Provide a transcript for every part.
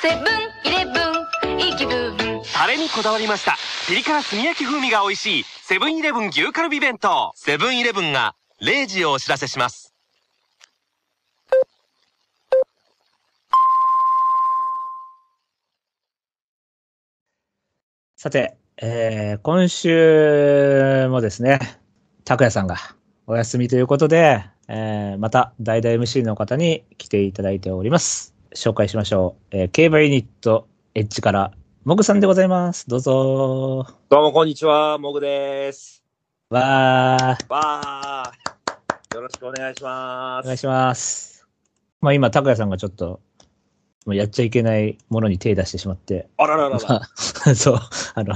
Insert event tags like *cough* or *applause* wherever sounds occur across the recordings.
セブンイレブンいい気分タレにこだわりました。ピリ辛炭焼き風味が美味しいセブンイレブン牛カルビ弁当。セブンイレブンが0時をお知らせします。さて、えー、今週もですね、拓也さんがお休みということで、えー、また代打 MC の方に来ていただいております。紹介しましょう。えー、競馬ユニットエッジから、モグさんでございます。どうぞどうもこんにちは、モグです。わー、わー。よろしくお願いします。お願いします。まあ今、拓也さんがちょっと、もうやっちゃいけないものに手出してしまって、あらららら。まあ *laughs* そう、あの、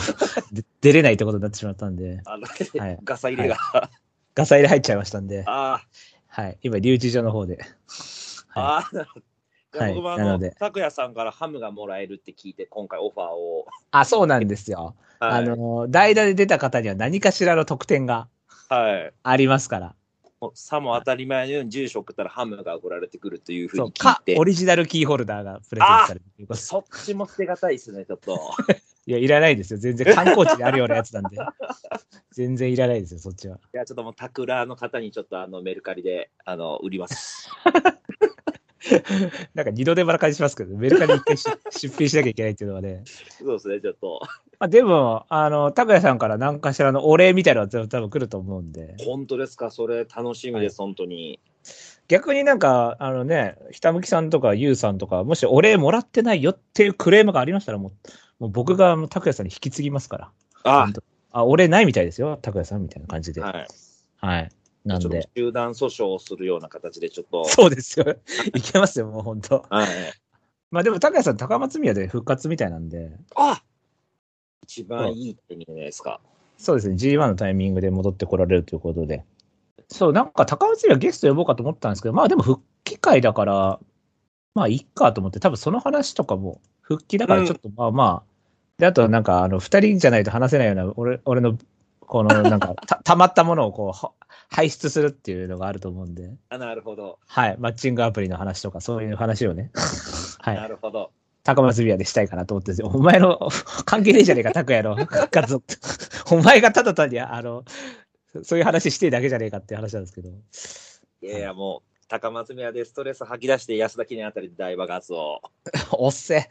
で出れないってことになってしまったんで、あの、はいガサ入れが。ガサ入れ入っちゃいましたんで、あはい、今、留置所の方で。ーはあー、なるほど。はい僕もあの拓也さんからハムがもらえるって聞いて、今回オファーを。あ、そうなんですよ。はい、あの、代打で出た方には何かしらの特典がはい。ありますから。もうさも当たり前のように住所送ったらハムが送られてくるというふうに聞いか、てオ。リジナルキーホルダーがプレゼントされるということそっちも捨てがたいですね、ちょっと。*laughs* いや、いらないですよ。全然観光地であるようなやつなんで。*laughs* 全然いらないですよ、そっちは。いや、ちょっともう、タクラの方にちょっとあのメルカリで、あの、売ります。*laughs* *laughs* なんか二度手間な感じしますけど、メルカリ一 *laughs* 出品しなきゃいけないっていうのはね。そうですね、ちょっと。まあ、でも、あの、拓也さんから何かしらのお礼みたいなのは多分来ると思うんで。本当ですか？それ楽しみです、本当に。逆になんか、あのね、ひたむきさんとかゆうさんとか、もしお礼もらってないよっていうクレームがありましたら、もう、もう僕が拓也さんに引き継ぎますから。あ本当あ、お礼ないみたいですよ、拓也さんみたいな感じで。はい。はい。なんで。集団訴訟をするような形でちょっと。そうですよ。*laughs* いけますよ、もう本当。はい。まあでも、拓也さん、高松宮で復活みたいなんで、あ一番いいってじゃないですか。そうですね、G1 のタイミングで戻ってこられるということで。そう、なんか高松宮ゲスト呼ぼうかと思ったんですけど、まあでも復帰会だから、まあいいかと思って、多分その話とかも、復帰だからちょっとまあまあ、で、あとなんか、あの、二人じゃないと話せないような、俺、俺の、この、なんか、*laughs* た、たまったものをこうは、排出するっていうのがあると思うんで、あなるほど。はい、マッチングアプリの話とか、そういう話をね、*laughs* は。ないるほど。高松宮でしたいかなと思ってて、お前の関係ねえじゃねえか、拓也の復活。お前がただ単に、あの、そういう話してえだけじゃねえかって話なんですけど。いやいや、もう、高松宮でストレス吐き出して安田記念あたりで大爆発を。*laughs* おっせ。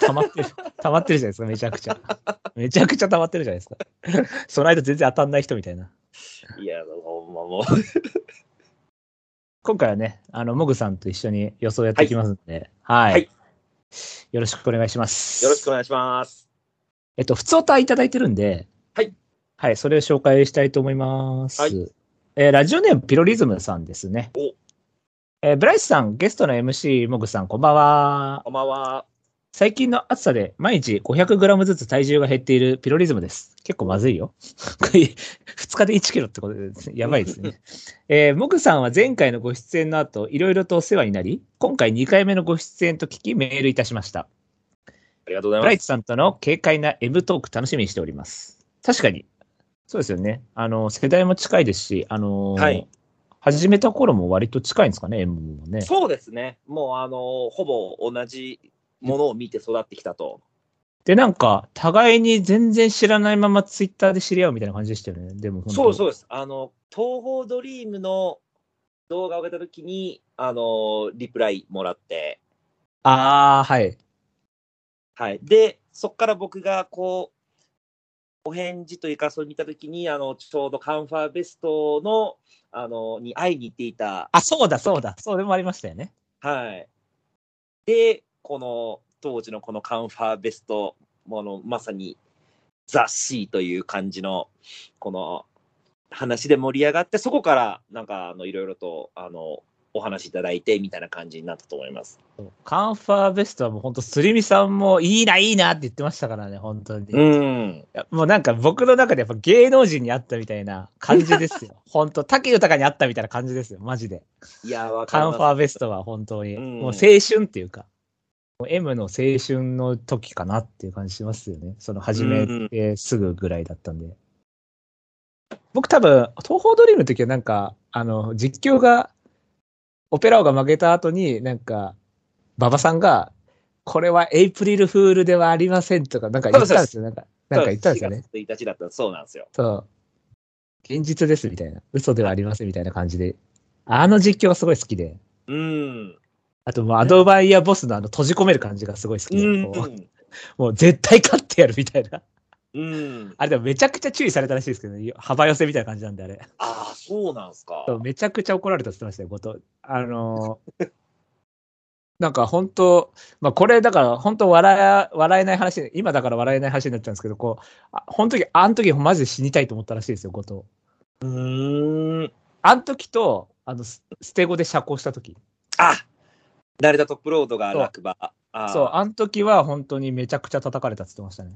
溜まってる。溜まってるじゃないですか、めちゃくちゃ。めちゃくちゃ溜まってるじゃないですか。その間全然当たんない人みたいな。いや、ほんまもう。*laughs* 今回はね、あの、モグさんと一緒に予想やっていきますんで、はい。はいよろしくお願いします。よろしくお願いします。えっと、普通歌いただいてるんで、はい。はい、それを紹介したいと思います。はいえーラジオネームピロリズムさんですね。おえーブライスさん、ゲストの MC、モグさん、こんばんは。こんばんは。最近の暑さで毎日 500g ずつ体重が減っているピロリズムです。結構まずいよ。これ2日で1キロってことで。やばいですね。*laughs* えー、モグさんは前回のご出演の後、いろいろとお世話になり、今回2回目のご出演と聞きメールいたしました。ありがとうございます。ブライトさんとの軽快な M トーク楽しみにしております。確かに。そうですよね。あの、世代も近いですし、あのーはい始めた頃も割と近いんですかね、M もね。そうですね。もう、あの、ほぼ同じものを見て育ってきたと。で、なんか、互いに全然知らないままツイッターで知り合うみたいな感じでしたよね。でもそうそうです。あの、東方ドリームの動画を上げたときに、あの、リプライもらって、ああ、はい。はい。で、そこから僕がこう、お返事というか、それ見たときに、あの、ちょうどカンファーベストの、あの、に会いに行っていた、あ、そうだ、そうだ。そうでもありましたよね。はい。で、この、当時のこのカンファーベスト、もの、まさに、雑誌という感じの、この、話で盛り上がって、そこから、なんか、あの、いろいろと、あの、お話いただいて、みたいな感じになったと思います。カンファーベストはもう本当、すりみさんもいいな、いいなって言ってましたからね、本当に。いん。やもうなんか僕の中でやっぱ芸能人に会ったみたいな感じですよ。*laughs* 本当、竹豊に会ったみたいな感じですよ、マジで。いや。カンファーベストは本当に、うんもう青春っていうか、M の青春の時かなっていう感じしますよね。その始めてすぐぐらいだったんで。僕多分、東方ドリームの時はなんか、あの、実況が、オペラ王が負けた後に、なんか、馬場さんが、これはエイプリルフールではありませんとか、なんか言ったんですよ。なんか、なんか言ったんですよね。4月1日だったらそうなんですよ。そう。現実ですみたいな。嘘ではありませんみたいな感じで。あの実況がすごい好きで。うん。あとアドバイヤーボスのあの閉じ込める感じがすごい好きで。もう絶対勝ってやるみたいな。うん。あれでもめちゃくちゃ注意されたらしいですけどね。幅寄せみたいな感じなんであれ。ああ、そうなんすか。めちゃくちゃ怒られたって言ってましたよ、後藤。あのーなんか本当、まあこれだから本当笑え、笑えない話、今だから笑えない話になっちゃうんですけど、こう、あ本当に、あの時マジで死にたいと思ったらしいですよ、後藤。うーん。あの時と、あの、ス捨て子で釈放した時。あ誰だトップロードが落馬。そう、あの時は本当にめちゃくちゃ叩かれたって言ってましたね。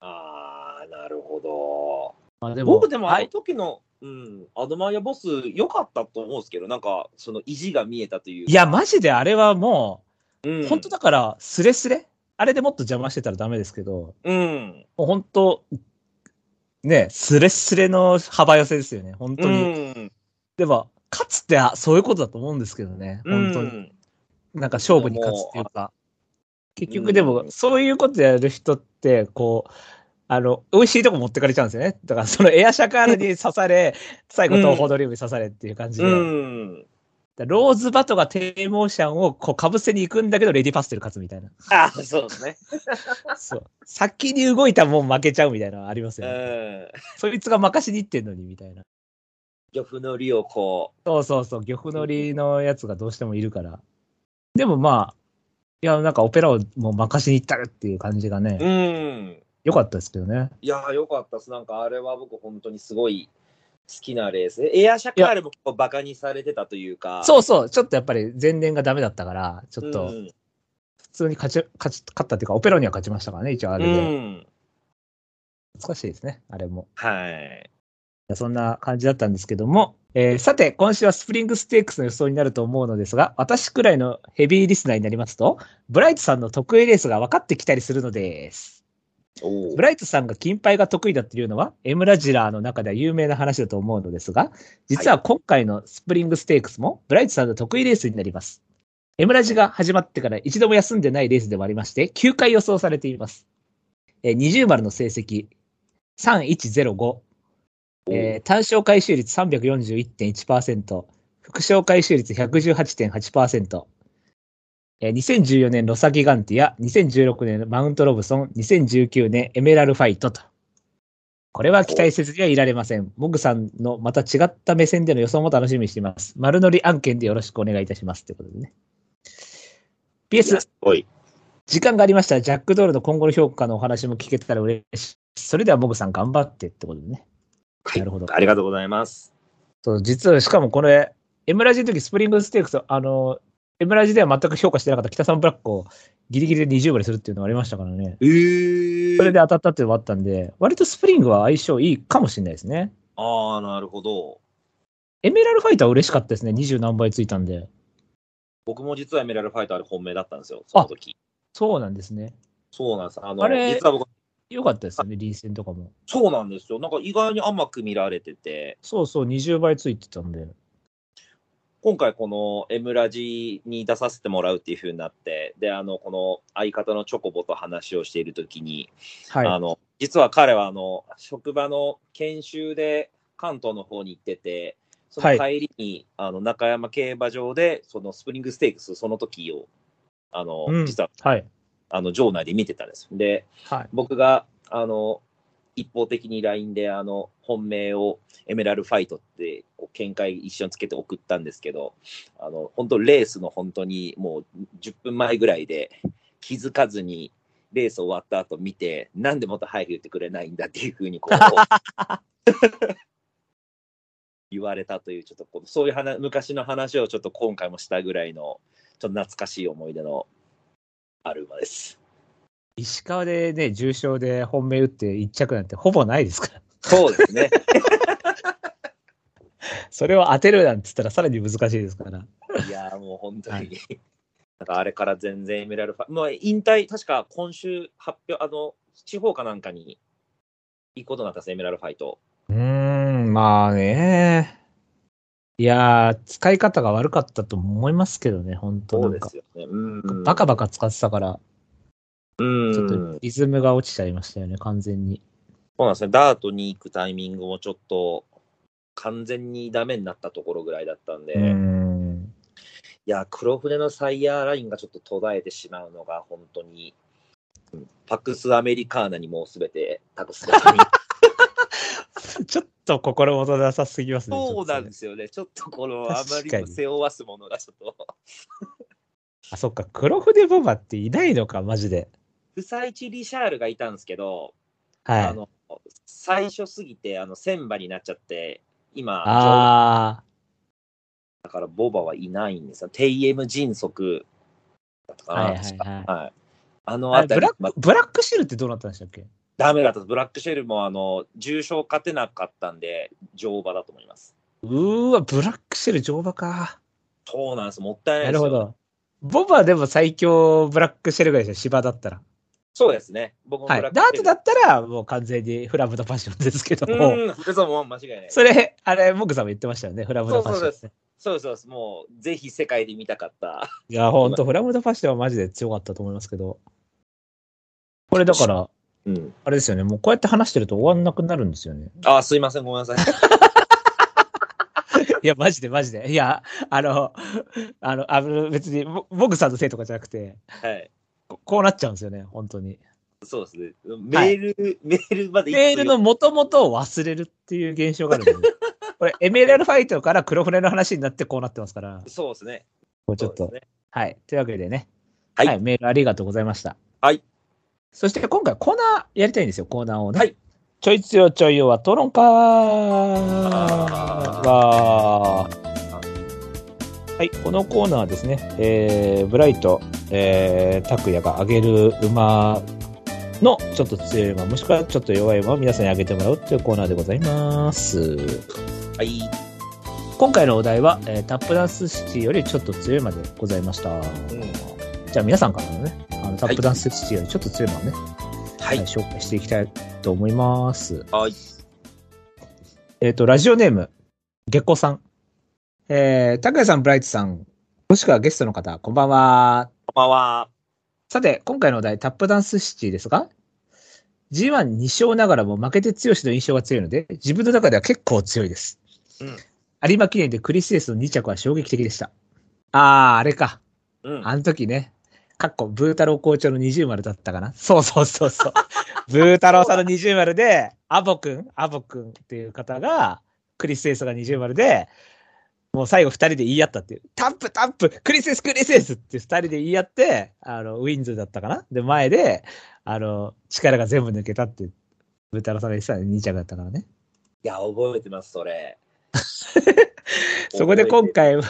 あー、なるほど。まあで僕でもあのはい、時の、うん、アドマイヤボス良かったと思うんですけど、なんか、その意地が見えたというか。いや、マジであれはもうん、う、本当だから、スレスレあれでもっと邪魔してたらダメですけど、うん。もう本当、ね、スレスレの幅寄せですよね、本当うに。ん。でも、勝つってあそういうことだと思うんですけどね、本当に。に。なんか勝負に勝つっていうか。結うん局でも、そういうことやる人って、こう、あの、美味しいとこ持ってかれちゃうんですよね。だから、そのエアシャカールに刺され、*laughs* 最後、東方ドリームに刺されっていう感じで。うん。だローズバトがテイモーションをこうかぶせに行くんだけど、レディパステル勝つみたいな。あそうですね。*laughs* そう。先に動いたらもう負けちゃうみたいなのありますうよね。ん。そいつが任しに行ってんのにみたいな。漁夫の利をこそうそうそう。漁夫の利のやつがどうしてもいるから。でもまあ、いや、なんかオペラをもう任しに行ったるっていう感じがう。ね、うん。良かったですけどね。いやー、よかったです。なんかあれは僕本当にすごい好きなレース。エアシャカールも結構バカにされてたというか。そうそう。ちょっとやっぱり前年がダメだったから、ちょっとうん普通に勝ち、勝ち、勝ったっていうか、オペラには勝ちましたからね、一応あれで。うん。難しいですね、あれも。はい。そんな感じだったんですけども、えーさて、今週はスプリングステークスの予想になると思うのですが、私くらいのヘビーリスナーになりますと、ブライトさんの得意レースが分かってきたりするのです。おブライトさんが金牌が得意だっていうのは、エムラジラーの中では有名な話だと思うのですが、実は今回のスプリングステークスも、ブライトさんの得意レースになります。エムラジが始まってから一度も休んでないレースでもありまして、9回予想されています。えー、20丸の成績、3105。えー単勝回収率341.1%、副賞回収率118.8%、えー2014年ロサギガンティア、2016年マウントロブソン、2019年エメラルファイトと。これは期待せずにはいられません。モグさんのまた違った目線での予想も楽しみにしています。丸乗り案件でよろしくお願いいたします。ということでね。PS。時間がありましたら、ジャックドールの今後の評価のお話も聞けたら嬉しい。それではモグさん頑張ってってことでね。なるほどありがとうございます。そう、実は、しかもこれ、エムラジの時、スプリングステークス、あの、エムラジでは全く評価してなかった北さんブラックをギリギリで20割するっていうのがありましたからね。えーそれで当たったっていうのがあったんで、割とスプリングは相性いいかもしれないですね。ああ、なるほど。エメラルファイターは嬉しかったですね。20何倍ついたんで。僕も実はエメラルファイターで本命だったんですよ、その時。そうなんですね。そうなんです。あの、あれ実は僕、よかったですよね、リー戦とかも。そうなんですよ。なんか意外に甘く見られてて、そうそう、20倍ついてたんで。今回この M ラジに出させてもらうっていう風になって、で、あの、この相方のチョコボと話をしている時に、はい。あの、実は彼はあの、職場の研修で関東の方に行ってて、その帰りに、あの、中山競馬場で、そのスプリングステークス、その時を、あの、うん実は、はい。あの、場内で見てたんです。で、はい。僕が、あの、一方的に LINE で、あの、本命をエメラルファイトって、こう、見解一緒につけて送ったんですけど、あの、本当レースの本当にもう10分前ぐらいで気づかずに、レース終わった後見て、なんでもっと早く言ってくれないんだっていうふうにこう、*laughs* 言われたという、ちょっとこうそういう話、昔の話をちょっと今回もしたぐらいの、ちょっと懐かしい思い出のある馬です。石川でね、重賞で本命打って1着なんてほぼないですから。そうですね。*laughs* それを当てるなんて言ったらさらに難しいですから。いやーもう本当に、はいなんかあれから全然エメラルファ、もう引退、確か今週発表、あの、地方かなんかに行くことになったんです、エメラルファイト。うーん、まあね。いやー、使い方が悪かったと思いますけどね、本当なんかそうです。よね。うん。バカバカ使ってたから。うん。ちょっそうとリズムが落ちちゃいましたよね、完全に。なんですね。ダートに行くタイミングもちょっと、完全にダメになったところぐらいだったんで、うーん。いや、黒船のサイヤーラインがちょっと途絶えてしまうのが、本当に、うんパクスアメリカーナにもうすべて託すことに。ちょっと心もとなさすぎますね。そうなんですよね。ちょっとこの、あまりにも背負わすものがちょっと、あ、そっか、黒筆ボバっていないのか、マジで。フサイチ・リシャールがいたんですけど、はい。あの、最初すぎて、あの、千馬になっちゃって、今、あだからボバはいないんですよ。テイエム迅速だったかな、はいはいはいはい。あのーあれブラッ、ク、ブラックシールってどうなったんでしたっけ？ダメだった。ブラックシェルも、あの、重傷勝てなかったんで、乗馬だと思います。うーわ、ブラックシェル乗馬か。そうなんです。もったいないですよ。なるほど。ボバでも最強ブラックシェルぐらいですよ、芝だったら。そうですね。僕もブはい。ダートだったら、もう完全にフラムとパッションですけども。うん、そうもう間違いない。それ、あれ、モグさんも言ってましたよね、フラムとパッション、そうそうそうです、そうです。もう、ぜひ世界で見たかった。いや、ほんと、フラムとパッションはマジで強かったと思いますけど。これだから、うん。あれですよね、もうこうやって話してると終わんなくなるんですよね。あ、すいません、ごめんなさい。*laughs* いや、マジでマジで。いや、あの、あの、あの別に、モモグさんのせいとかじゃなくて、はい。ここうなっちゃうんですよね、本当に。そうですね。メール、メールまでメールの元々を忘れるっていう現象があるんで、*laughs* これ、エメラルファイトから黒船の話になってこうなってますから、そうですね。こうちょっと、ね。はい。というわけでね、はいメールありがとうございました。はい。そして今回コーナーやりたいんですよ、コーナーをね。はい。ちょいつよちょいよは討論会は、はい、このコーナーはですね、えー、ブライト、えー、拓也が上げる馬のちょっと強い馬、もしくはちょっと弱い馬を皆さんに上げてもらうというコーナーでございます。はい。今回のお題は、えータップダンスシティよりちょっと強い馬でございました。じゃあ皆さんからのね、タップダンスシティよりちょっと強い馬をね、ははいい、。紹介していきたいと思います。はい。えっ、と、ラジオネーム、月光さん。えー、拓也さん、ブライトさん、もしくはゲストの方、こんばんは。こんばんは。さて、今回のお題、タップダンスシティですが、G12 勝ながらも負けて強しの印象が強いので、自分の中では結構強いです。うん有馬記念でクリスエスの2着は衝撃的でした。あー、あれか。うん。あの時ね、かっこ、ブー太郎校長の二重丸だったかな？そうそうそうそう。ブー太郎さんの二重丸で、アボくん、アボくんっていう方が、クリスエスが二重丸で、もう最後二人で言い合ったっていう。タップタップクリスエスクリスエスって二人で言い合って、あの、ウィンズだったかな？で、前で、あの、力が全部抜けたって、ブー太郎さんが言ってたね、2着だったからね。いや、覚えてます、それ。*laughs* そこで今回は、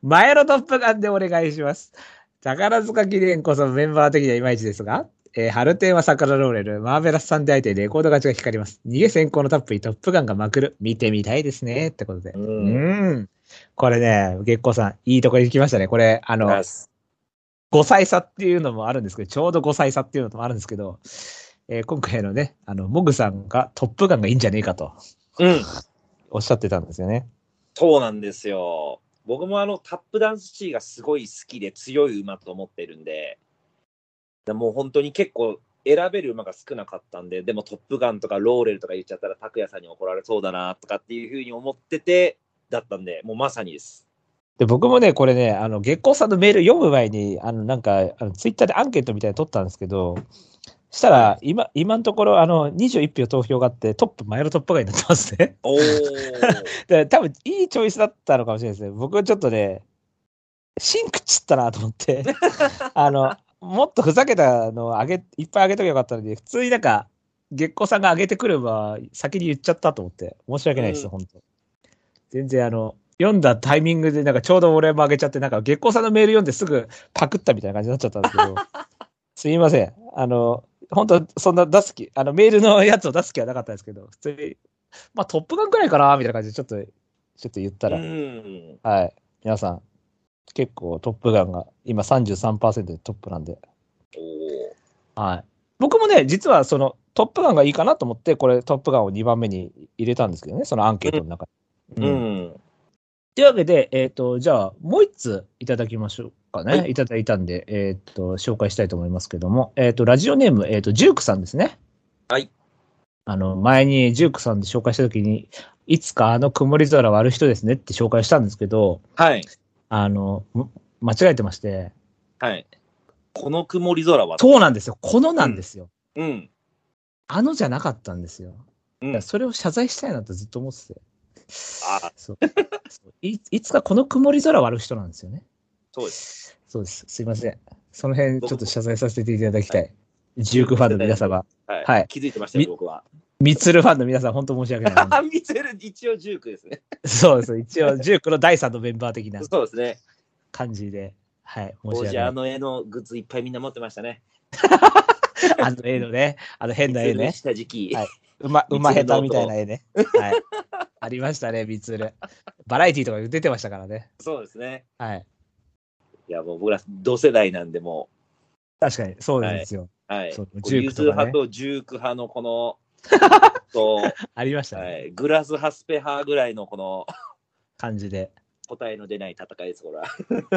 前のトップガンでお願いします。宝塚記念こそメンバー的にはいまいちですが、えー、ハルテンは桜ローレル、マーベラスさんで相手レコード勝ちが光ります。逃げ先行のタップにトップガンがまくる。見てみたいですね。ってことで。う。うんん。これね、月光さん、いいとこに行きましたね。これ、あの、ます5歳差っていうのもあるんですけど、ちょうど5歳差っていうのもあるんですけど、えー今回のね、あの、モグさんがトップガンがいいんじゃねえかとうん。おっしゃってたんですよね。そうなんですよ。僕もあのタップダンスシーがすごい好きで強い馬と思ってるんで、もう本当に結構選べる馬が少なかったんで、でもトップガンとかローレルとか言っちゃったら拓也さんに怒られそうだなとかっていうふうに思ってて、だったんで、もうまさにです。で、僕もね、これね、あの、月光さんのメール読む前に、あの、なんか、あのツイッターでアンケートみたいに取ったんですけど、したら、今、今のところ、あの、21票投票があって、トップ、前のトップがになってますね。おー。*laughs* で、多分、いいチョイスだったのかもしれないですね。僕はちょっとね、シンクチったなと思って、*laughs* あの、もっとふざけたのをあげ、いっぱいあげときゃよかったのに、普通になんか、月光さんが上げてくれば、先に言っちゃったと思って、申し訳ないです、うん本当全然あの、読んだタイミングで、なんかちょうど俺も上げちゃって、なんか月光さんのメール読んですぐパクったみたいな感じになっちゃったんですけど、*laughs* すいません。あの、本当そんな出す気、あの、メールのやつを出す気はなかったですけど、普通に、まあ、トップガンくらいかな、みたいな感じで、ちょっと、ちょっと言ったら、うん。はい。皆さん、結構トップガンが今33%でトップなんで。はい。僕もね、実はそのトップガンがいいかなと思って、これトップガンを2番目に入れたんですけどね、そのアンケートの中に。ううんん。というわけで、えっ、と、じゃあ、もう一ついただきましょうかね、、はいいただいたんで、えーっと、紹介したいと思いますけども、えーっと、ラジオネーム、えーっと、ジュークさんですね。はい。あの、前にジュークさんで紹介したときに、いつかあの曇り空割る人ですねって紹介したんですけど、はい。あの、む間違えてまして、はい。この曇り空は、そうなんですよ。このなんですよ。うん。あのじゃなかったんですよ。うんそれを謝罪したいなとずっと思ってて。あそうそういいつかこの曇り空割る人なんですよね。そうです。そうです。すいません。その辺ちょっと謝罪させていただきたい。ジュークファンの皆様、はい。はい気づいてましたよ、僕は。ミツルファンの皆さん、本当申し訳ない。あ、見せる、一応ジュークですね。そうです。一応、ジュークの第3のメンバー的なそうですね。感じで、はい、申し当訳ない。時あの絵のグッズいっぱいみんな持ってましたね。*laughs* あの絵のね、あの変な絵ね。した時期。はい馬、*laughs* 馬下手みたいな絵ね。はい。ありましたね、ミツル。バラエティとか出てましたからね。そうですね。はい。いや、もう僕ら同世代なんで、も確かに、そうなんですよ。う、はい。そうこうジューユクとかね。ズ派とジューク派のこの、*laughs* と、ありましたね。はい、グラスハスペ派ぐらいのこの感じで。答えの出ない戦いです、これは。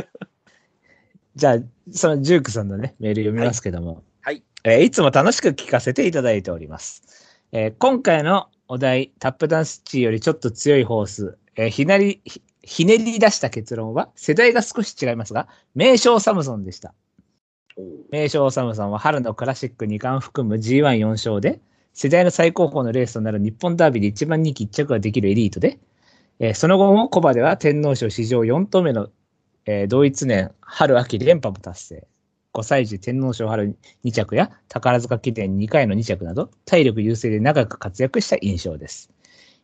*laughs* じゃあ、そのジュークさんのね、メール読みますけども。はい。えーいつも楽しく聞かせていただいております。えー今回のお題、タップダンスチーよりちょっと強いホース、えーひなり、ひひねり出した結論は、世代が少し違いますが、名称サムソンでした。名称サムソンは春のクラシック2冠含む G14 勝で、世代の最高峰のレースとなる日本ダービーで一番人気1着ができるエリートで、えーその後もコバでは天皇賞史上4頭目の、えー同一年春秋連覇も達成。5歳児天皇賞春2着や宝塚記念2回の2着など、体力優勢で長く活躍した印象です。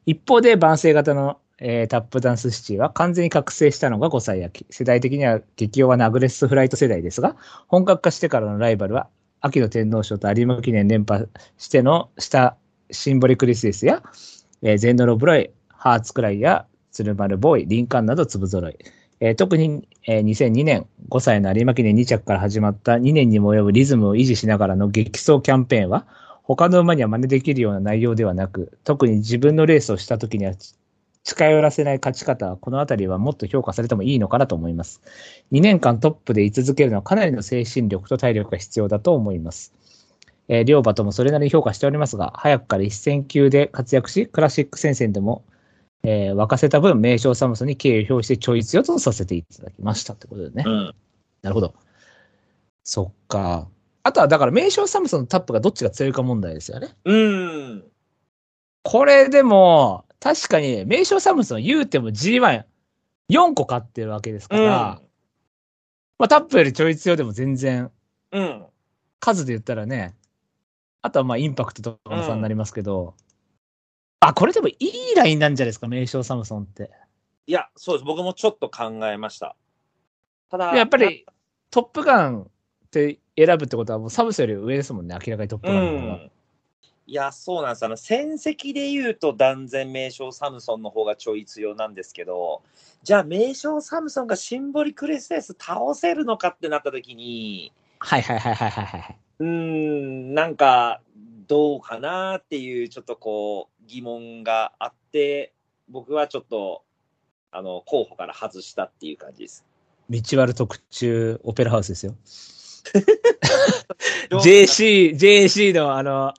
一方で、万世型の、えータップダンスシティは完全に覚醒したのが5歳秋。世代的には激弱なアグレッスフライト世代ですが、本格化してからのライバルは、秋の天皇賞と有馬記念連覇してのしたシンボリクリスエスや、えーゼンノロブロイ、ハーツクライや鶴丸ボーイ、リンカンなど粒揃い。えー特に、えー2002年5歳の有馬記念2着から始まった2年にも及ぶリズムを維持しながらの激走キャンペーンは、他の馬には真似できるような内容ではなく、特に自分のレースをした時には近寄らせない勝ち方は、このあたりはもっと評価されてもいいのかなと思います。2年間トップで居続けるのはかなりの精神力と体力が必要だと思います。えー両馬ともそれなりに評価しておりますが、早くから一戦級で活躍し、クラシック戦線でも、えー沸かせた分、名称サムソンに敬意を表してちょい強とさせていただきましたってことでね。うん。なるほど。そっか。あとは、だから、名称サムソンのタップがどっちが強いか問題ですよね。うん。これでも、確かに、名称サムソン言うても G14 個勝ってるわけですから、まあ、タップよりちょい強でも全然、うん。数で言ったらね、あとはまあインパクトとかの差になりますけど、あ、これでもいいラインなんじゃないですか、名称サムソンって。いや、そうです。僕もちょっと考えました。ただ、やっぱり、トップガンって選ぶってことは、もうサムソンより上ですもんね、明らかにトップうガンの方が。ん。いや、そうなんです。あの、戦績で言うと断然名称サムソンの方がちょい強なんですけど、じゃあ名称サムソンがシンボリクレステス倒せるのかってなった時に、はいはいはいはいはいはい。うーん、なんか、どうかなっていう、ちょっとこう、疑問があって、僕はちょっと、あの、候補から外したっていう感じです。道悪特注オペラハウスですよ。JC、JC のあの、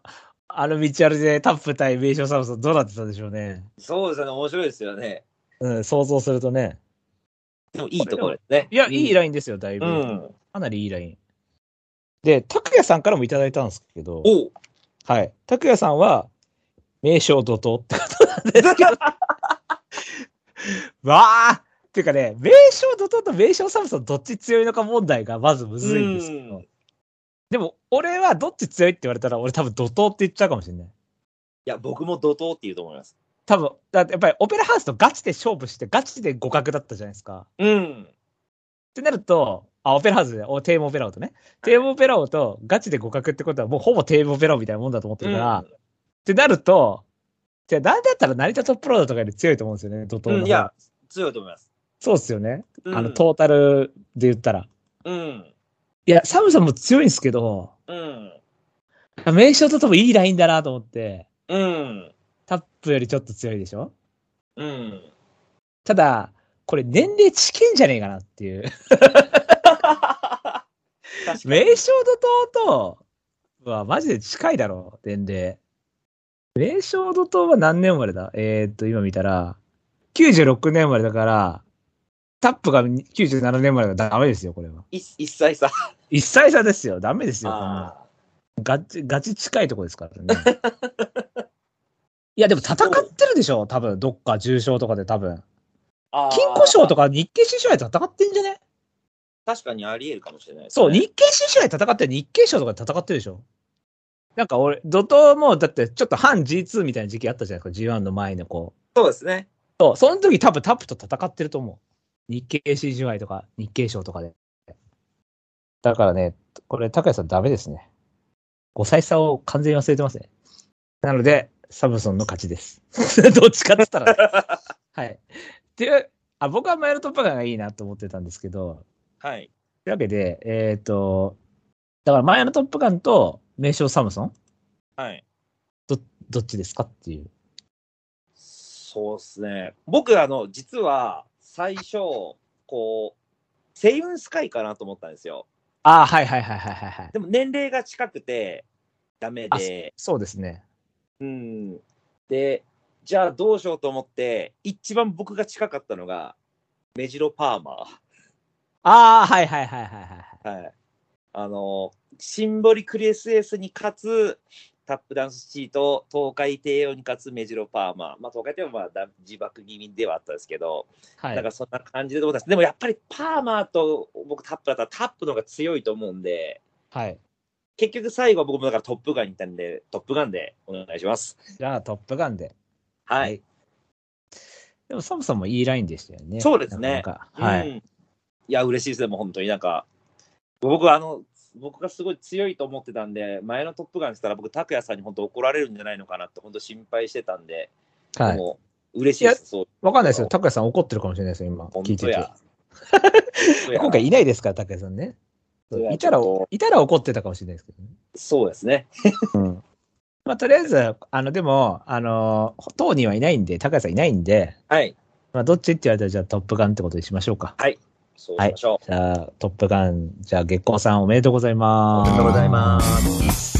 あの道悪でタップ対名称サムソンどうなってたんでしょうね。そうですね、面白いですよね。うん、想像するとね。でもいいところですね。いや、いいララインですよ、だいぶ。うん。かなりいいライン。で、拓也さんからもいただいたんですけど、おうはい。拓也さんは、名称怒涛ってことなんですけど、*laughs* わあっていうかね、名称怒涛と名称サムソンどっち強いのか問題がまずむずいんですけどうん、でも、俺はどっち強いって言われたら、俺多分怒涛って言っちゃうかもしれない。いや、僕も怒涛って言うと思います。多分、だってやっぱりオペラハウスとガチで勝負して、ガチで互角だったじゃないですか。うん。ってなると、あ、オペラハウスで、おテーマオペラオとね。テーマオペラオとガチで互角ってことは、もうほぼテーマオペラオみたいなもんだと思ってるから、ってなると、じゃあなんだったら成田トップロードとかより強いと思うんですよね、怒涛のうんいや、強いと思います。そうですよね。うんあの、トータルで言ったら。うん。いや、サムさんも強いんですけど、うん。名称とともいいラインだなと思って、うん。タップよりちょっと強いでしょ？うん。ただ、これ年齢知見じゃねえかなっていう。名称怒涛と、はマジで近いだろう、年齢。名称怒涛は何年生まれだ？えー、っと、今見たら、96年生まれだから、タップが97年生まれだからダメですよ、これは。一一歳差。一歳差ですよ、ダメですよ、ガチ、ガチ近いとこですからね。いや、でも戦ってるでしょ多分、どっか重賞とかで多分。金庫賞とか日経新書で戦ってんじゃね？確かにあり得るかもしれないね、そう、日経新書で戦ってる日経賞とかで戦ってるでしょなんか俺、怒涛も、だってちょっと反 G2 みたいな時期あったじゃないですか、G1 の前のこう。そうですね。そう、その時多分タップと戦ってると思う。日経 CGY とか日経賞とかで。だからね、これ、高谷さんダメですね。5歳差を完全に忘れてますね。なので、サムソンの勝ちです。*laughs* どっちかって言ったら、ね。*laughs* はい。っていう、あ、僕は前のトップガンがいいなと思ってたんですけど、はい。というわけで、えっ、と、だから前のトップガンと名称サムソンはい。ど、どっちですかっていう。そうですね。僕、あの、実は、最初、こう、セイウンスカイかなと思ったんですよ。ああ、はいはいはいはいはいはい。でも年齢が近くて、ダメで、そうですね。うん。で、じゃあどうしようと思って、一番僕が近かったのが、メジロパーマああ、はいはいはいはいはい。ー。はい。あの、シンボリクリ SS に勝つ、タップダンスシート、東海帝王に勝つメジロパーマー。まあ、東海帝王はまあだ自爆気味ではあったんですけど、はいなんかそんな感じで思ったんです。でもやっぱりパーマーと僕タップだったらタップの方が強いと思うんで、はい。結局最後は僕もだからトップガンに行ったんで、トップガンでお願いします。じゃあ、トップガンで。はい。でも、サムソンもいいラインでしたよね。そうですねはい。うん。いや、嬉しいですね、もう本当になんか、僕はあの、僕がすごい強いと思ってたんで、前のトップガンしたら僕、拓也さんに本当怒られるんじゃないのかなって本当心配してたんで、はい。もう嬉しいです。そう。わかんないですよ。拓也さん怒ってるかもしれないですよ、今。本聞いてて。今回いないですから、拓也さんね。いたらいたら怒ってたかもしれないですけどね。そうですね。うん。まあ、とりあえず、あの、でも、あの、当人はいないんで、拓也さんいないんで、はい。まあ、どっちって言われたら、じゃあトップガンってことにしましょうか。そうしましょう。じゃあ、トップガン、じゃあ、月光さんおめでとうございます。おめでとうございます。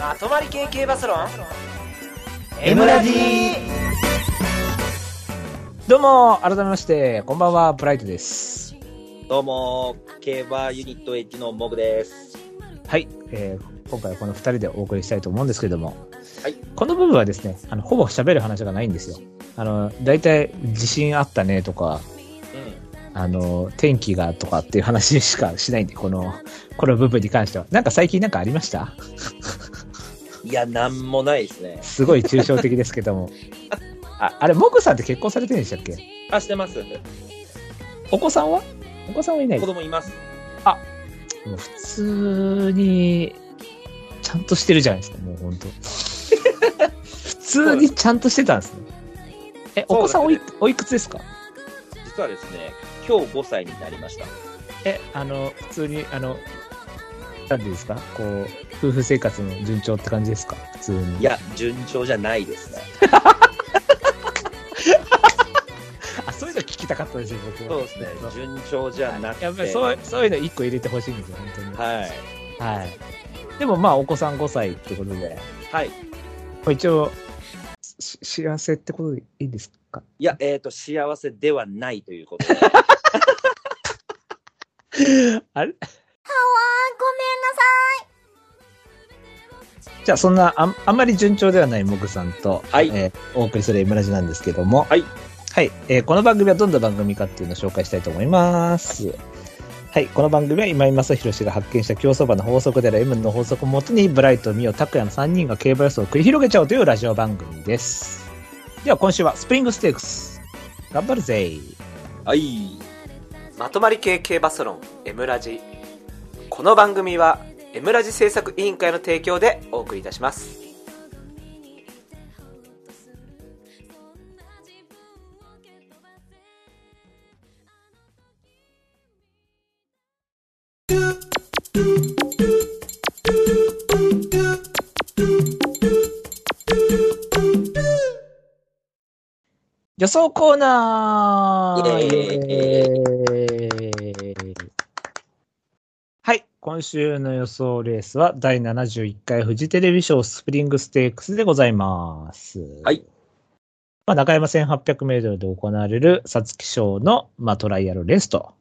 まとまり系系バスロン？M ラジどうも、改めまして、こんばんは、ブライトです。どうも、競馬ユニットエッジのモブです。はい、えー今回はこの2人でお送りしたいと思うんですけども、はいこの部分はですね、あのほぼ喋る話がないんですよ。あの、大体、地震あったねとか、うん。あの、天気がとかっていう話しかしないんで、この、この部分に関しては。なんか最近なんかありました？いや、なんもないですね。すごい抽象的ですけども。*laughs* あ、あれ、モクさんって結婚されてるんでしたっけ？あ、してます。お子さんは？お子さんはいない子供います。もう普通に、ちゃんとしてるじゃないですか、もう本当。普通に *laughs* ちゃんとしてたんですね。え、お子さんおいおいくつですか？実はですね、今日5歳になりました。え、あの、普通に、あの、なんていうんですか？こう、夫婦生活の順調って感じですか？普通に。いや、順調じゃないですね。*laughs* *laughs* あ、そういうの聞きたかったですよ、僕は。そうですね、順調じゃなくて。やっぱりそうそういうの一個入れてほしいんですよ、本当に。はい。はい。でもまあ、お子さん5歳ってことで、はい。一応、し幸せってことでいいですか？いや、えっ、と、幸せではないということで。*laughs* あれ？ごめんなさじゃあ、そんなあん、あんまり順調ではないモグさんと、はいえーお送りする M ラジなんですけども、はい。はい、えーこの番組はどんな番組かっていうのを紹介したいと思います。はい、この番組は今井正弘氏が発見した競走馬の法則である M の法則をもとに、ブライト、ミオ、タクヤの3人が競馬予想を繰り広げちゃおうというラジオ番組です。では今週はスプリングステークス。頑張るぜはい。まとまり系系バスロン M ラジこの番組は M ラジ制作委員会の提供でお送りいたします。予想コーナーイエはい。今週の予想レースは第71回フジテレビ賞スプリングステークスでございます。はい。まあ、中山1800メートルで行われる皐月賞の、まあ、トライアルレースと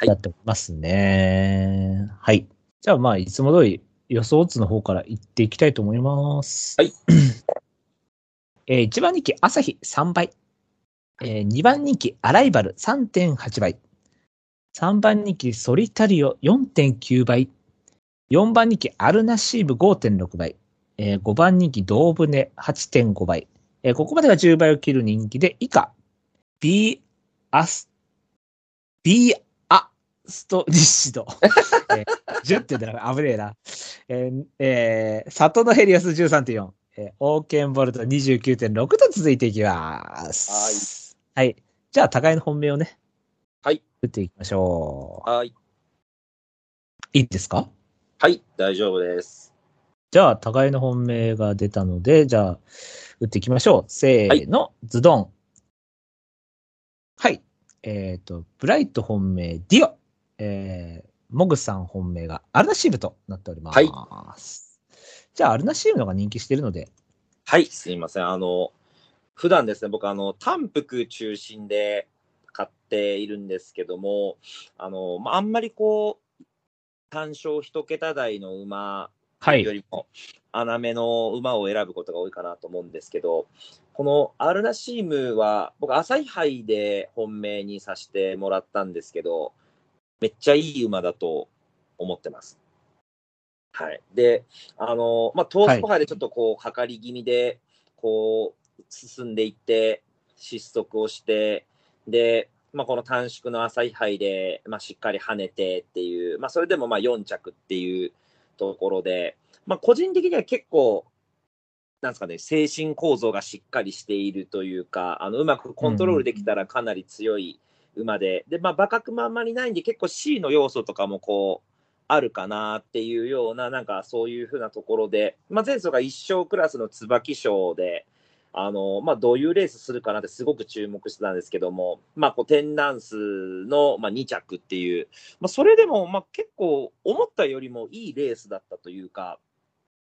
はいやっておりますね。はい。じゃあ、まあ、いつも通り予想オッズの方から行っていきたいと思います。はい。えー1番人気アサヒ3倍。えー2番人気アライバル3.8倍。3番人気ソリタリオ4.9倍。4番人気アルナシーム5.6倍。えー5番人気ドーブネ8.5倍。えーここまでが10倍を切る人気で、以下、ビーアス、ビーアストニッシド。*laughs* えー10って言ったら危ねえな。えーえー、サトノヘリオス13.4。えーオーケンボルト29.6と続いていきます。はい。はい。じゃあ、互いの本命をね。はい。打っていきましょう。はい。いいですか？はい、大丈夫です。じゃあ、互いの本命が出たので、じゃあ、打っていきましょう。せーの、ズドン。はい。えっ、と、ブライト本命、ディオ。えー、モグさん本命がアルナシーブとなっております。はいじゃあ、アルナシーブの方が人気してるので、はい、すいません。あの、普段ですね、僕、あの、単服中心で買っているんですけども、あの、まあ、あんまりこう、単勝一桁台の馬はい。よりも、穴目の馬を選ぶことが多いかなと思うんですけど、このアルナシームは、僕、朝日杯で本命にさせてもらったんですけど、めっちゃいい馬だと思ってます。はい。で、あの、まあ、トースポ杯でちょっとこう、かかり気味で、こう、進んでいって、失速をして、で、まあ、この短縮の朝日杯で、まあ、しっかり跳ねてっていう、まあ、それでもまあ4着っていうところで、まあ、個人的には結構、なんですかね、精神構造がしっかりしているというか、あのうまくコントロールできたらかなり強い馬で、で、まあ、馬角もあんまりないんで、結構 C の要素とかもこう、あるかなっていうような、なんかそういうふうなところで、まあ、前走が一勝クラスの椿賞で、あの、まあ、どういうレースするかなってすごく注目してたんですけども、まあ、こう、テンダンスの、まあ、2着っていう、まあ、それでも、まあ、結構思ったよりもいいレースだったというか、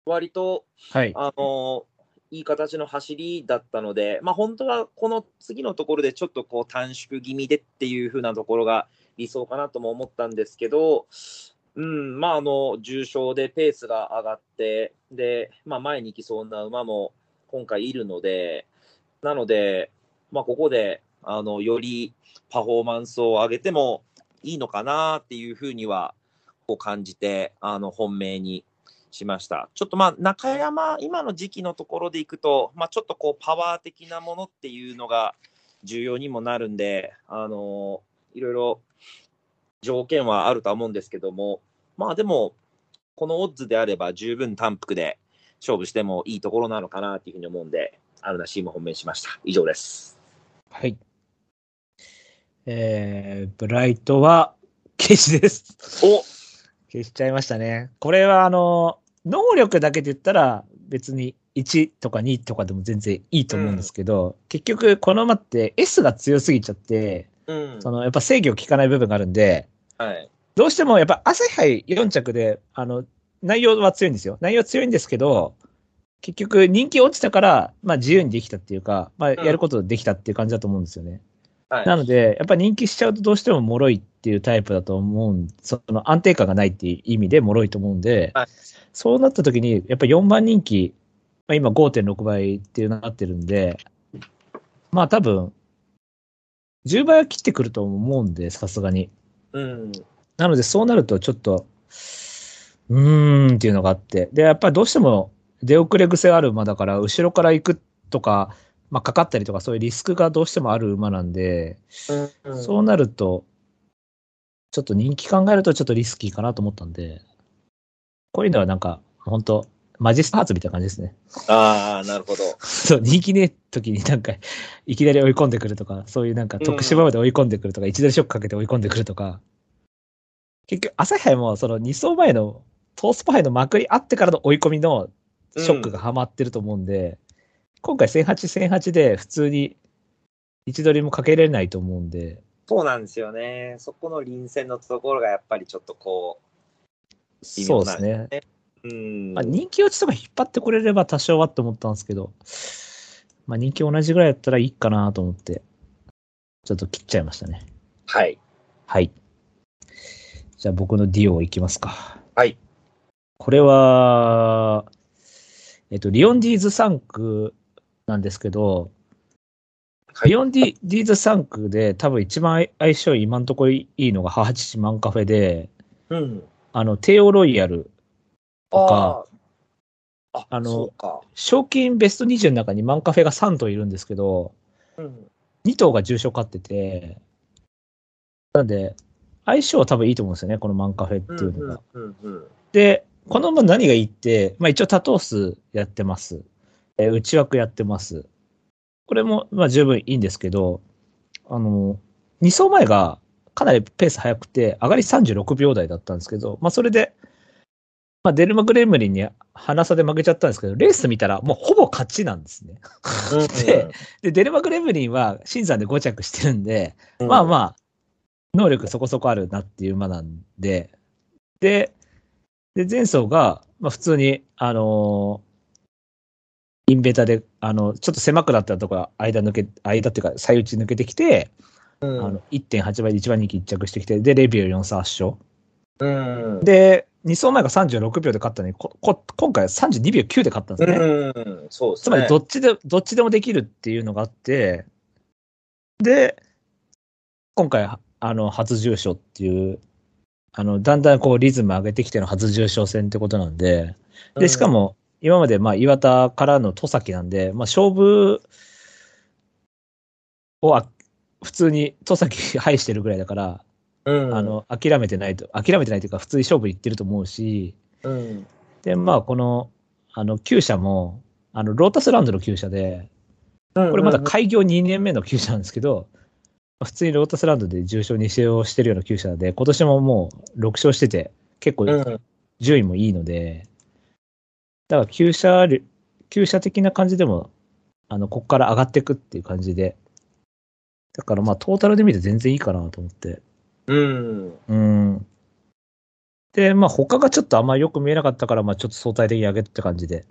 割と、はい。あのいい形の走りだったので、まあ、本当はこの次のところでちょっとこう短縮気味でっていう風なところが理想かなとも思ったんですけど、うん、まあ、あの、重賞でペースが上がって、で、まあ、前に行きそうな馬も今回いるので、なので、まあ、ここで、あの、よりパフォーマンスを上げてもいいのかなっていうふうには、こう感じて、あの、本命にしました。ちょっとまあ、中山、今の時期のところでいくと、まあ、ちょっとこう、パワー的なものっていうのが重要にもなるんで、あの、いろいろ条件はあるとは思うんですけども、まあでも、このオッズであれば十分単服で勝負してもいいところなのかなっていうふうに思うんで、アルナシーム本命しました。以上です。はい。えー、ブライトは消しです。お消しちゃいましたね。これはあの、能力だけで言ったら別に1とか2とかでも全然いいと思うんですけど、結局この馬って S が強すぎちゃって、うん。そのやっぱ制御効かない部分があるんで、はい。どうしてもやっぱ朝日杯4着で、あの、内容は強いんですよ。内容は強いんですけど、結局人気落ちたから、まあ自由にできたっていうか、まあやることできたっていう感じだと思うんですよね。はい。なので、やっぱ人気しちゃうとどうしても脆いっていうタイプだと思うん、その安定感がないっていう意味で脆いと思うんで、はいそうなった時に、やっぱ4番人気、まあ、今5.6倍っていうのになってるんで、まあ多分、10倍は切ってくると思うんで、さすがに。うん。なのでそうなるとちょっと、うーんっていうのがあって、で、やっぱりどうしても出遅れ癖ある馬だから、後ろから行くとか、まあかかったりとかそういうリスクがどうしてもある馬なんで、うんそうなると、ちょっと人気考えるとちょっとリスキーかなと思ったんで、こういうのはなんか、本当マジスターツみたいな感じですね。ああ、なるほど。*laughs* そう、人気ねえ時になんか、いきなり追い込んでくるとか、そういうなんか特殊場まで追い込んでくるとか、一大ショックかけて追い込んでくるとか、結局、朝日杯もその2走前のトースポ杯のまくりあってからの追い込みのショックがはまってると思うんで、今回1008、1008で普通に位置取りもかけれないと思うんで、そうなんですよね。そこの臨戦のところがやっぱりちょっとこう妙なんですね。う、うん。まあ、人気落ちとか引っ張ってくれれば多少はって思ったんですけど、まあ、人気同じぐらいだったらいいかなと思って、ちょっと切っちゃいましたね。はい。はい。じゃあ僕のディオいきますか。はい。これは、えっと、リオンディーズ3区なんですけど、はいリオンディディーズ3区で多分一番相性今のところいいのが母父マンカフェで、うん。あの、テオロイヤル、とかああ。の。賞金ベスト20の中にマンカフェが3頭いるんですけど、うん。2頭が重賞勝ってて、なんで、相性は多分いいと思うんですよね、このマンカフェっていうのが。うんうんうん。で、この馬何がいいって、まあ一応多頭数やってます。えー内枠やってます。これも、まあ十分いいんですけど、あの、2走前がかなりペース速くて、上がり36秒台だったんですけど、まあそれで、まあデルマ・グレムリンに鼻差で負けちゃったんですけど、レース見たらもうほぼ勝ちなんですね。でで、デルマ・グレムリンは新山で5着してるんで、うんまあまあ、能力そこそこあるなっていう馬なんで、で、で、前走が、まあ普通に、あのーインベーターで、あの、ちょっと狭くなったところ、間抜け、間っていうか、最打ち抜けてきて、うんあの、1.8倍で1番人気1着してきて、で、レビュー4差圧勝。うん。で、2走前が36秒で勝ったのに、ここ今回は32秒9で勝ったんですね。うん。そうですね。つまりどっちで、どっちでもできるっていうのがあって、で、今回、あの、初重賞っていう、あの、だんだんこうリズム上げてきての初重賞戦ってことなんで、で、しかも、今まで、まあ、岩田からの戸崎なんで、まあ、勝負をあ普通に戸崎 *laughs* 排してるぐらいだから、うん、あ、の、諦めてないと、諦めてないというか、普通に勝負いってると思うし、うん。で、まあ、この、あの、厩舎も、あの、ロータスランドの厩舎で、ここれまだ開業2年目の厩舎なんですけど、普通にロータスランドで重賞2勝してるような厩舎で、今年ももう6勝してて、結構うん。順位もいいので、だから厩舎、厩舎的な感じでも、あの、ここから上がっていくっていう感じで、だからまあトータルで見て全然いいかなと思って。うん。うん。で、まあ他がちょっとあんまりよく見えなかったから、まあちょっと相対的に上げって感じで、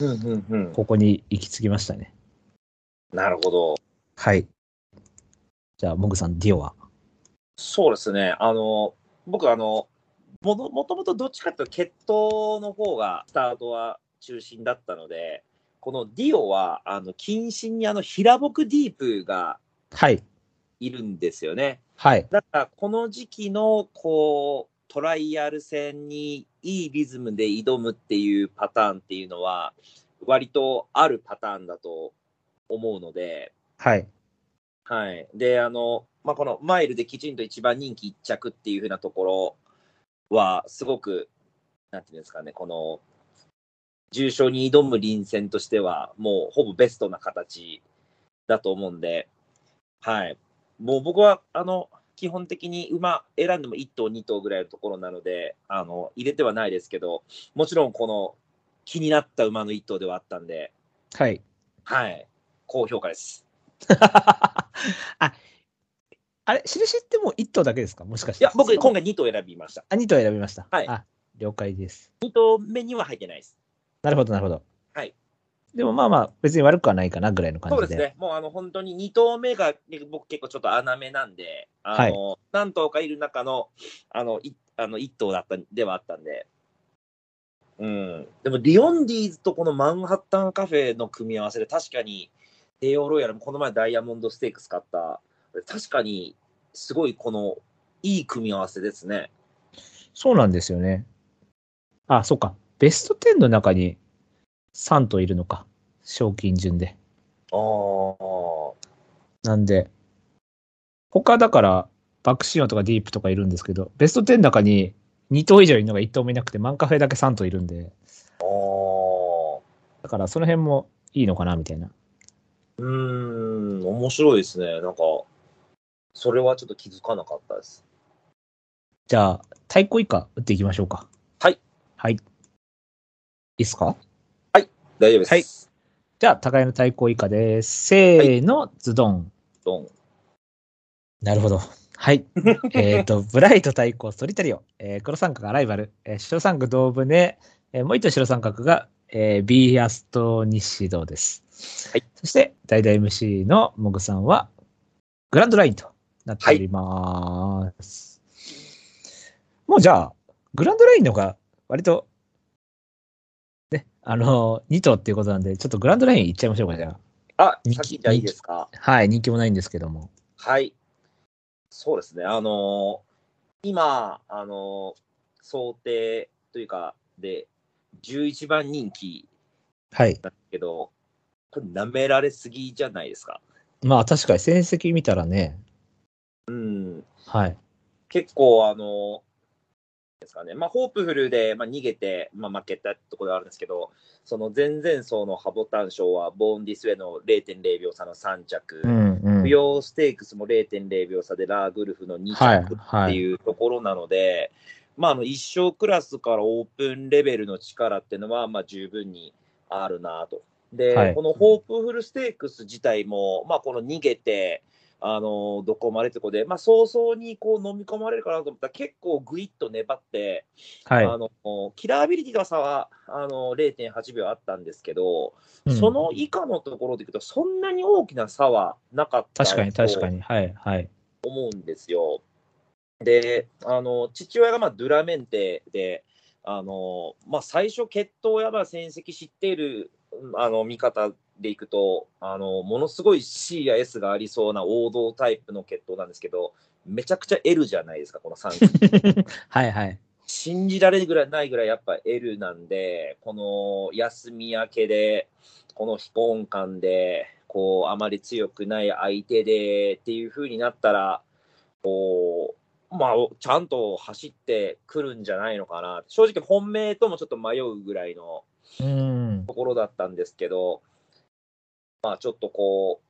うん。うん。うん。ここに行き着きましたね。なるほど。はい。じゃあ、モグさん、ディオは？そうですね。あの、僕、あの、もともとどっちかというと、血統の方がスタートは中心だったので、このディオは、あの、近親にあの、平木ディープがはい。いるんですよね。はい。だから、この時期の、こう、トライアル戦にいいリズムで挑むっていうパターンっていうのは、割とあるパターンだと思うので、はい。はい。で、あの、まあ、このマイルできちんと一番人気一着っていうふうなところは、すごく、なんていうんですかね、この、重賞に挑む臨戦としては、もうほぼベストな形だと思うんで、はい。もう僕は、あの、基本的に馬選んでも1頭、2頭ぐらいのところなので、あの、入れてはないですけど、もちろんこの気になった馬の1頭ではあったんで、はい。はい。高評価です。*laughs* あ、あれ、印ってもう1頭だけですか？もしかして。いや、僕、今回2頭選びました。あ、2頭選びました。はいあ、了解です。2頭目には入ってないです。なるほど、なるほど。はい。でもまあまあ、別に悪くはないかなぐらいの感じで。そうですね。もうあの本当に2頭目がね僕結構ちょっと穴目なんで、あの、何頭かいる中の、あの、いあの1頭だった、ではあったんで。うん。でも、リオンディーズとこのマンハッタンカフェの組み合わせで、確かに、帝王ロイヤルもこの前ダイヤモンドステークス買った、確かに、すごいこの、いい組み合わせですね。そうなんですよね。あ、そうか。ベスト10の中に3頭いるのか。賞金順で。ああ。なんで、他だから、バックシオンとかディープとかいるんですけど、ベスト10の中に2頭以上いるのが1頭もいなくて、マンカフェだけ3頭いるんで、ああ。だからその辺もいいのかな、みたいな。うーん、面白いですね。なんか、それはちょっと気づかなかったです。じゃあ、対抗以下打っていきましょうか。はい。はい。いいっすか？大丈夫です。はいじゃあ、高井の対抗以下です。せーの、ズドン。ドン。なるほど。はい。*laughs* えっと、ブライト対抗ソリタリオ。えー黒三角がライバル。えー白三角同船。えーもう一頭白三角が、えー、ビーアスト西戸です。はい。そして、代々 MC のモグさんは、グランドラインとなっております。もうじゃあ、グランドラインの方が割と、ね、あの、2頭っていうことなんで、ちょっとグランドラインいっちゃいましょうか、じゃあ、人気先じゃあいいですか？あ。はい、人気もないんですけども。はい。そうですね。あのー今、あのー想定というか、で、11番人気はい。なんですけど、舐められすぎじゃないですか。まあ確かに成績見たらね、うん。はい。結構、あのですかね。まあ、ホープフルで、まあ、逃げて、まあ、負けたところがあるんですけど、その前々走のハボタン賞は、ボーンディスウェイの0.0秒差の3着。うんうん。不要ステークスも0.0秒差でラーグルフの2はい着ってはい。いうところなので、まあ、あの一生クラスからオープンレベルの力っていうのは、まあ、十分にあるなと。で、はいこのホープフルステークス自体も、まあ、この逃げて、あのどこまでってことで、まあ、早々にこう飲み込まれるかなと思ったら、結構ぐいっと粘って、はい。あのキラーアビリティの差はあの0.8秒あったんですけど、うんその以下のところでいくと、そんなに大きな差はなかった確かに確かに。はいはい。思うんですよ。で、あの父親がまあドゥラメンテで、あのまあ、最初、血統やまあ戦績知っているうんあの見方でいくとあの、ものすごい C や S がありそうな王道タイプの血統なんですけど、めちゃくちゃ L じゃないですか、この3 *laughs* はいはい。信じられるぐらいないぐらいやっぱ L なんで、この休み明けで、この非婚感で、こう、あまり強くない相手でっていう風になったら、こう、まあ、ちゃんと走ってくるんじゃないのかな。正直本命ともちょっと迷うぐらいのうん。ところだったんですけど、まあちょっとこ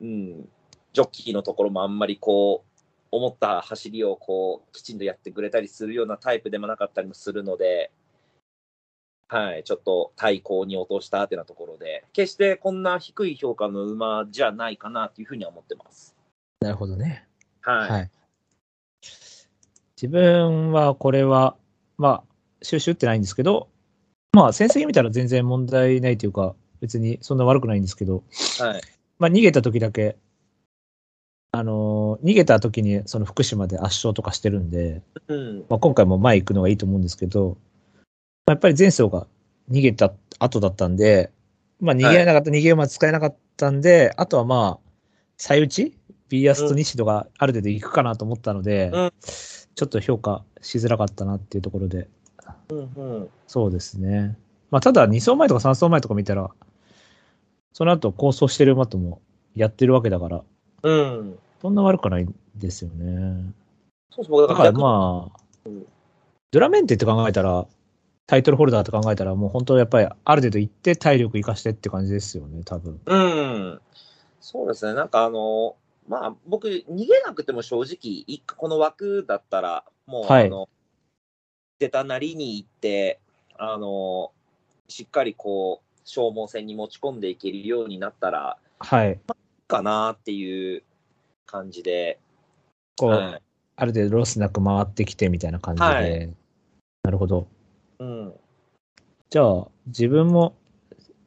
う、うん、ジョッキーのところもあんまりこう、思った走りをこう、きちんとやってくれたりするようなタイプでもなかったりもするので、はい、ちょっと対抗に落としたってなところで、決してこんな低い評価の馬じゃないかなっていうふうには思ってます。なるほどね。はい。はい。自分はこれは、まあ、収集ってないんですけど、まあ、成績見たら全然問題ないというか、別にそんな悪くないんですけど、はい。まあ、逃げた時だけ、あのー逃げた時にその福島で圧勝とかしてるんで、うん。まあ、今回も前行くのがいいと思うんですけど、まあやっぱり前走が逃げた後だったんで、まあ、逃げられなかった、逃げ馬使えなかったんで、あとはまあ、最打ちビーアスと西戸がある程度行くかなと思ったので、うんちょっと評価しづらかったなっていうところで、うんうん。そうですね。まあ、ただ2走前とか3走前とか見たら、その後構想してる馬ともやってるわけだから、うん。そんな悪くないんですよね。そうそう、だからまあうん、ドラメンテって考えたら、タイトルホルダーって考えたら、もう本当やっぱりある程度行って体力生かしてって感じですよね、多分。うん。そうですね。なんかあの、まあ僕、逃げなくても正直、この枠だったら、もう、はいあの、出たなりに行って、あの、しっかりこう、消耗戦に持ち込んでいけるようになったら、はい。かなっていう感じで、こう、はいある程度ロスなく回ってきてみたいな感じで。はいなるほど。うん。じゃあ、自分も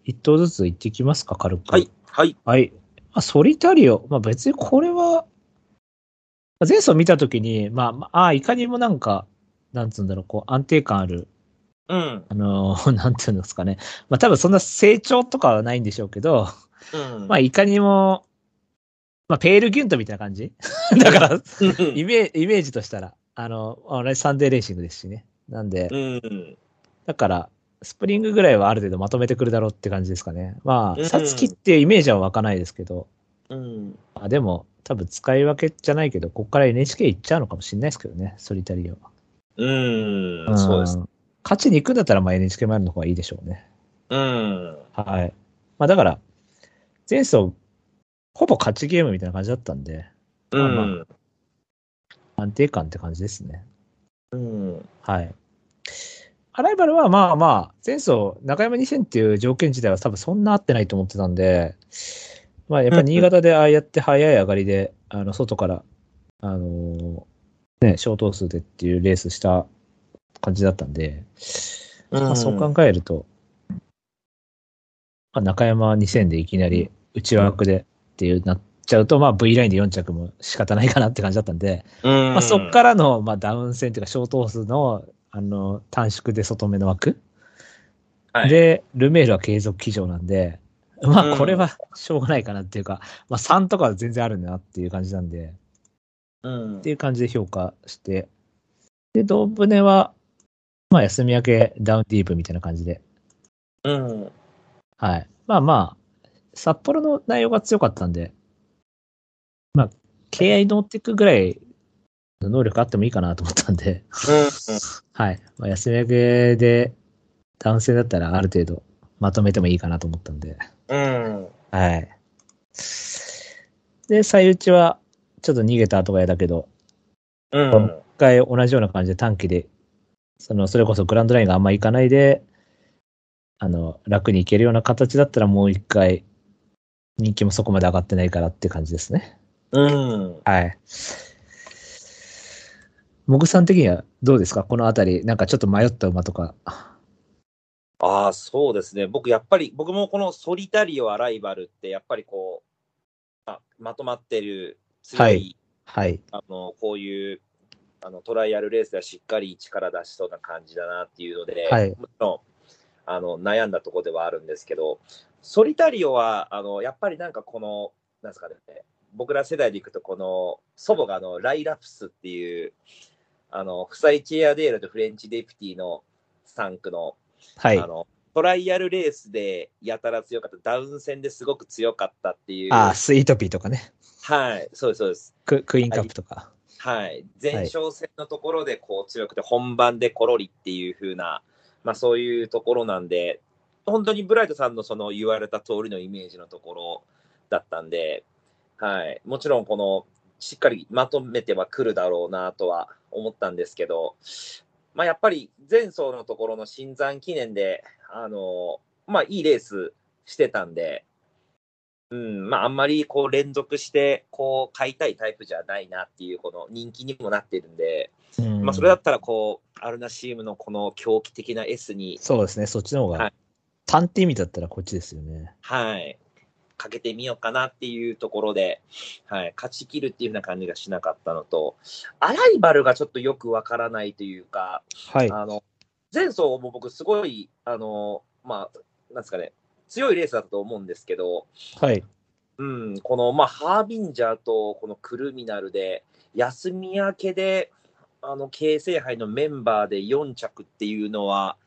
一頭ずつ行ってきますか、軽く。はい。、はい。はい。まあ、ソリタリオ。まあ別にこれは、まあ前走見たときに、まあ、まあ、あいかにもなんか、なんつうんだろう、こう、安定感ある、うん。あのー *laughs* なんていうんですかね。まあ多分そんな成長とかはないんでしょうけど、うん。まあいかにも、まあペールギュントみたいな感じ？*laughs* だから、イメイメージとしたら、あの、あれサンデーレーシングですしね。なんで、うん。だから、スプリングぐらいはある程度まとめてくるだろうって感じですかね。まうんあ、サツキっていうイメージは湧かないですけど、うん。あでも、多分使い分けじゃないけど、ここから NHK 行っちゃうのかもしれないですけどね、ソリタリオは。うん。そうです。ん。勝ちに行くんだったら、まあ NHK マイルの方がいいでしょうね。うん。はい。まあだから、前走、ほぼ勝ちゲームみたいな感じだったんで、うまあまん。安定感って感じですね。うん。はい。アライバルはまあまあ、前走、中山2000っていう条件自体は多分そんな合ってないと思ってたんで、まあやっぱり新潟でああやって早い上がりで、あの、外から、あのーね、小頭数でっていうレースした感じだったんで、まあ、そう考えると、まあ、中山2000でいきなり内枠でっていうなっちゃうと、まあ V ラインで4着も仕方ないかなって感じだったんで、うん。まあ、そっからの、まあ、ダウン戦というか、小頭数のあの短縮で外目の枠、はい。で、ルメールは継続騎乗なんで、まあ、うん。これはしょうがないかなっていうか、まあ、3とかは全然あるんだなっていう感じなんで、うんっていう感じで評価して、で、ドブネは、まあ、休み明けダウンディープみたいな感じで、うん。はい。まあまあ、札幌の内容が強かったんで、まあ、KI 乗っていくぐらいの能力あってもいいかなと思ったんで、はい。まあ、休み明けで男性だったらある程度まとめてもいいかなと思ったんで、うん。はい。で、最内はちょっと逃げた後が嫌だけど、うん。一回同じような感じで短期で、その、それこそグランドラインがあんまいかないで、あの、楽にいけるような形だったらもう一回、人気もそこまで上がってないからって感じですね。うん。はい。もぐさん的にはどうですか？このあたり、なんかちょっと迷った馬とか。ああ、そうですね。僕、やっぱり、僕もこのソリタリオアライバルって、やっぱりこう、あまとまってる強い、はいはい。あのこういうあのトライアルレースではしっかり力出しそうな感じだなっていうので、はいもちろんあの悩んだところではあるんですけど、ソリタリオはあのやっぱりなんかこの、なんですかね、僕ら世代でいくと、この祖母があのライラプスっていう、あのフサイチエアデールとフレンチデプティの3区のはい。あのトライアルレースでやたら強かった、ダウン戦ですごく強かったっていう、ああ、スイートピーとかね。はい、そうです、そうです。ククイーンカップとか。はい、前哨戦のところでこう強くて、本番でコロリっていう風な、まあ、そういうところなんで、本当にブライトさんのその言われた通りのイメージのところだったんで、はい、もちろんこのしっかりまとめてはくるだろうなとは思ったんですけど、まあ、やっぱり前走のところの新山記念で、あのまあ、いいレースしてたんで、うんまあ、あんまりこう連続してこう買いたいタイプじゃないなっていうこの人気にもなってるんで、うんまあ、それだったらこうアルナシームのこの狂気的な S に、そうですね、そっちの方がはい。単って意味だったらこっちですよね。はい、かけてみようかなっていうところで、はい、勝ち切るっていう風な感じがしなかったのと、アライバルがちょっとよくわからないというか、はい。あの前走も僕、すごい、あのまあ、なんですかね、強いレースだったと思うんですけど、はい。うん、この、まあ、ハービンジャーとこのクルミナルで、休み明けで、あの、京成杯のメンバーで4着っていうのは、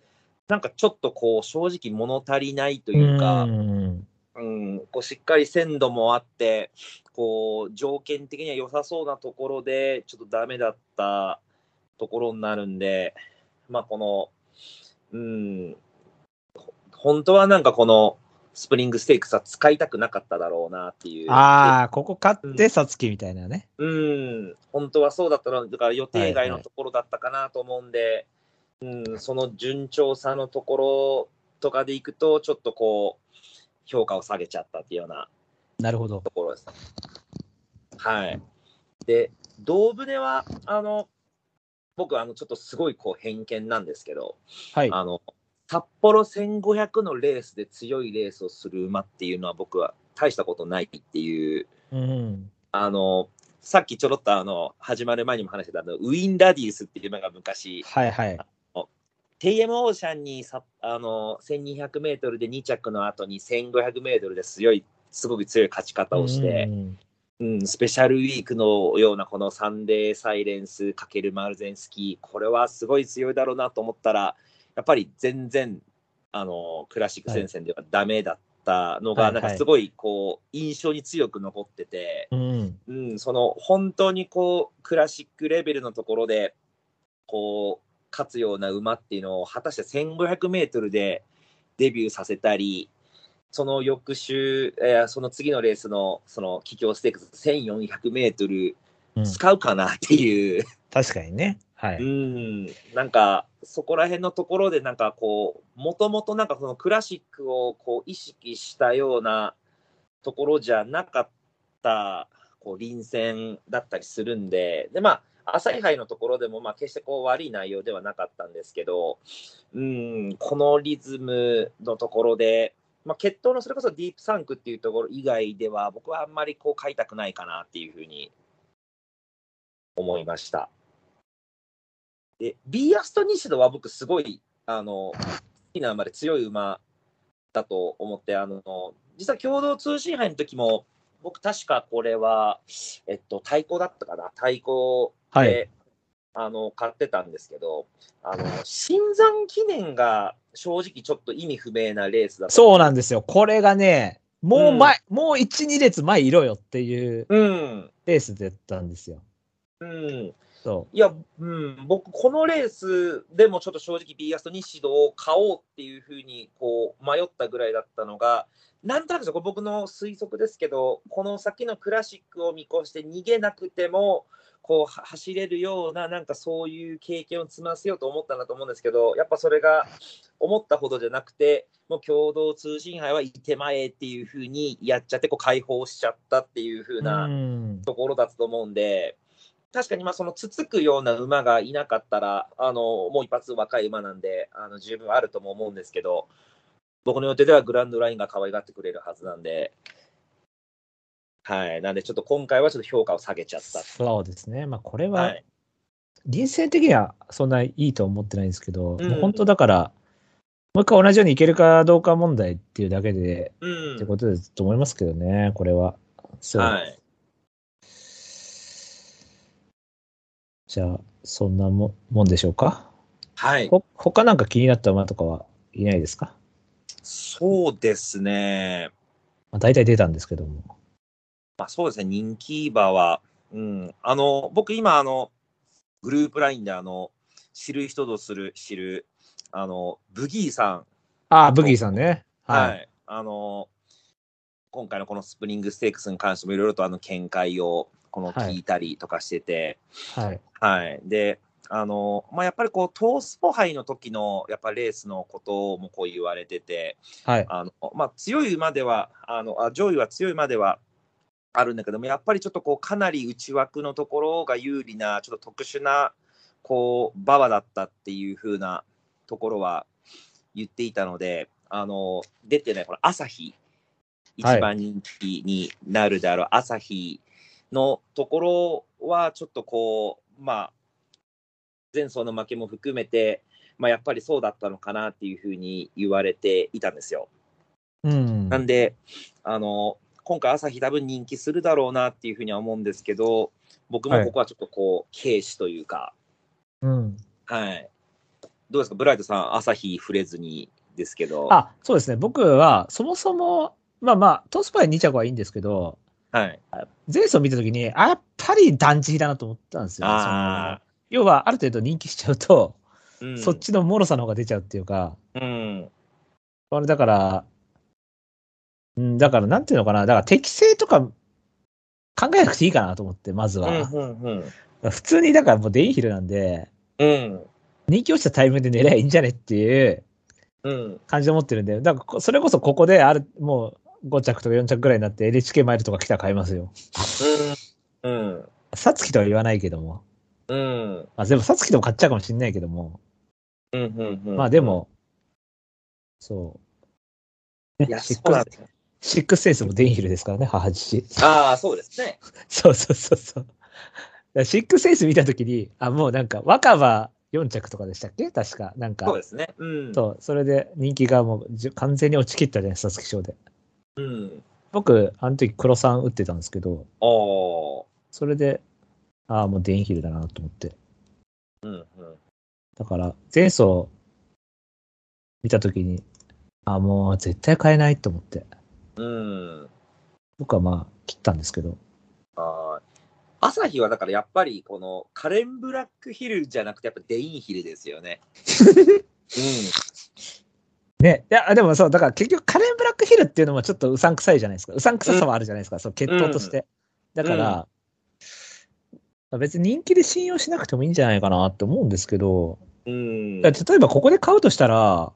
なんかちょっとこう、正直物足りないというか、んうん、こうしっかり鮮度もあって、こう、条件的には良さそうなところで、ちょっとダメだったところになるんで、まあ、この、うん、ほ本当はなんかこの、スプリングステークスは使いたくなかっただろうなっていう。ああ、ここ勝って、さつきみたいなね。うん、本当はそうだったの、だから予定外はいはいのところだったかなと思うんで、うん、その順調さのところとかでいくと、ちょっとこう、評価を下げちゃったっていうようななるほど。ところです。はい。で、胴船は、あの、僕、あの、ちょっとすごいこう偏見なんですけど、はい。あの、札幌1500のレースで強いレースをする馬っていうのは僕は大したことないっていううん。あの、さっきちょろっとあの、始まる前にも話してたあの、ウィン・ラディウスっていう馬が昔、はいはい。TM オーシャンにさあの1200メートルで2着の後に1500メートルで強い、すごく強い勝ち方をしてう、んうん、スペシャルウィークのようなこのサンデーサイレンスかけるマルゼンスキー、これはすごい強いだろうなと思ったら、やっぱり全然、あの、クラシック戦線ではダメだったのが、はい。なんかすごいこう、印象に強く残ってて、うん。うん、その本当にこうクラシックレベルのところでこう勝つような馬っていうのを果たして1500メートルでデビューさせたりその翌週、えーその次のレースのその桔梗ステークス1400メートルうん。使うかなっていう、確かにね。はい。うん、なんか、そこら辺のところで、なんかこう、もともとなんかそのクラシックをこう意識したようなところじゃなかった、こう、臨戦だったりするんで、で、まあ、朝日杯のところでも、まあ、決してこう悪い内容ではなかったんですけど、うん、このリズムのところで、まあ、決闘のそれこそディープサンクっていうところ以外では、僕はあんまりこう買いたくないかなっていうふうに思いました。で、ビーアストニシドは僕すごい、あの、好きな馬で強い馬だと思って、あの、実は共同通信杯の時も、僕確かこれは、えっと、対抗だったかな？対抗で、はいあの、買ってたんですけど、あの、新山記念が正直ちょっと意味不明なレースだ。そうなんですよ。これがね、もう前、もう1、2列前いろよっていううん。レースだったんですよ。うん。そいや、うん、僕、このレースでもちょっと正直、ビーアスト西戸を買おうっていうふうにこう迷ったぐらいだったのが、なんとなく僕の推測ですけど、この先のクラシックを見越して逃げなくても、こうは走れるような、なんかそういう経験を積ませようと思ったんだと思うんですけど、やっぱそれが思ったほどじゃなくて、もう共同通信杯はいてまえっていうふうにやっちゃって、こう解放しちゃったっていうふうう。な。うん。ところだったと思うんで、確かにまあそのつつくような馬がいなかったら、あのもう一発若い馬なんで、あの十分あるとも思うんですけど、僕の予定ではグランドラインが可愛がってくれるはずなんで、はい、なんでちょっと今回はちょっと評価を下げちゃった。そうですね。まあ、これは、はい、臨戦的にはそんないいとは思ってないんですけど、うんもう本当だから、もう一回同じようにいけるかどうか問題っていうだけで、うんってことですと思いますけどね、これは。そう。はい、じゃあ、そんなももんでしょうか？はい、ほ他なんか気になった馬とかはいないですか、そうですね、まあ、大体出たんですけども。まあ、そうですね、人気馬は、うん、あの僕、今あの、グループラインであの知る人ぞする知るあのブギーさんああ、ブギーさんね。はい、はい。あの今回のこのスプリングステークスに関してもいろいろとあの見解をこのはい聞いたりとかしてて、はい。はい、で、あのまあ、やっぱりこうトースポ杯の時のやっぱレースのこともこう言われてて、はい。あのまあ、強い馬ではあのあ上位は強い馬ではあるんだけどもやっぱりちょっとこうかなり内枠のところが有利なちょっと特殊なこう馬場だったっていう風なところは言っていたのであの出てないこの朝日一はい番人気になるであろう朝日のところはちょっとこうまあ前走の負けも含めてまあ、やっぱりそうだったのかなっていうふうに言われていたんですよ。うん。なんで、あの、今回朝日多分人気するだろうなっていうふうには思うんですけど、僕もここはちょっとこう、軽視というか、うん。はい。どうですか、ブライトさん、朝日触れずにですけど、あ、そうですね。僕は、そもそも、まあまあ、トースパイ2着はいいんですけど、はい。前走見たときに、あやっぱり団地だなと思ったんですよ、ね。あ要は、ある程度人気しちゃうと、うんそっちの脆さの方が出ちゃうっていうか、うん。これだから、うん、だからなんていうのかな、だから適正とか考えなくていいかなと思って、まずうん。は。うん。普通に、だからもうデインヒルなんで、うん。人気落ちたタイミングで狙えばいいんじゃねっていううん。感じで思ってるんで、だからこそれこそここである、もう5着とか4着ぐらいになって NHK マイルとか来たら買いますよ。うん。さつきとは言わないけども。うん。まあ、でもさつきでも買っちゃうかもしれないけども。うん。うん。まあで、も、そう。いや、ね、シッそうなんですよ。シックスセンスもデインヒルですからね、母父。ああ、そうですね。*laughs* そうそうそうそう。シックスセンス見たときに、あ、もうなんか、若葉4着とかでしたっけ？確か。なんか、そうですね。うん。そう、それで人気がもう完全に落ちきったじゃないですか、皐月賞で。うん。僕、あの時黒さん打ってたんですけど、おー。それで、ああ、もうデインヒルだなと思って。うん。うん。だから、前走見たときに、あ、もう絶対買えないと思って。うん。僕はまあ、切ったんですけど。はい朝日はだからやっぱりこのカレンブラックヒルじゃなくてやっぱデインヒルですよね。*laughs* ね。いや、でもそう、だから結局カレンブラックヒルっていうのもちょっとうさんくさいじゃないですか。うさんくささはあるじゃないですか。そう、血統として。だから、別に人気で信用しなくてもいいんじゃないかなって思うんですけど、うん。例えばここで買うとしたら、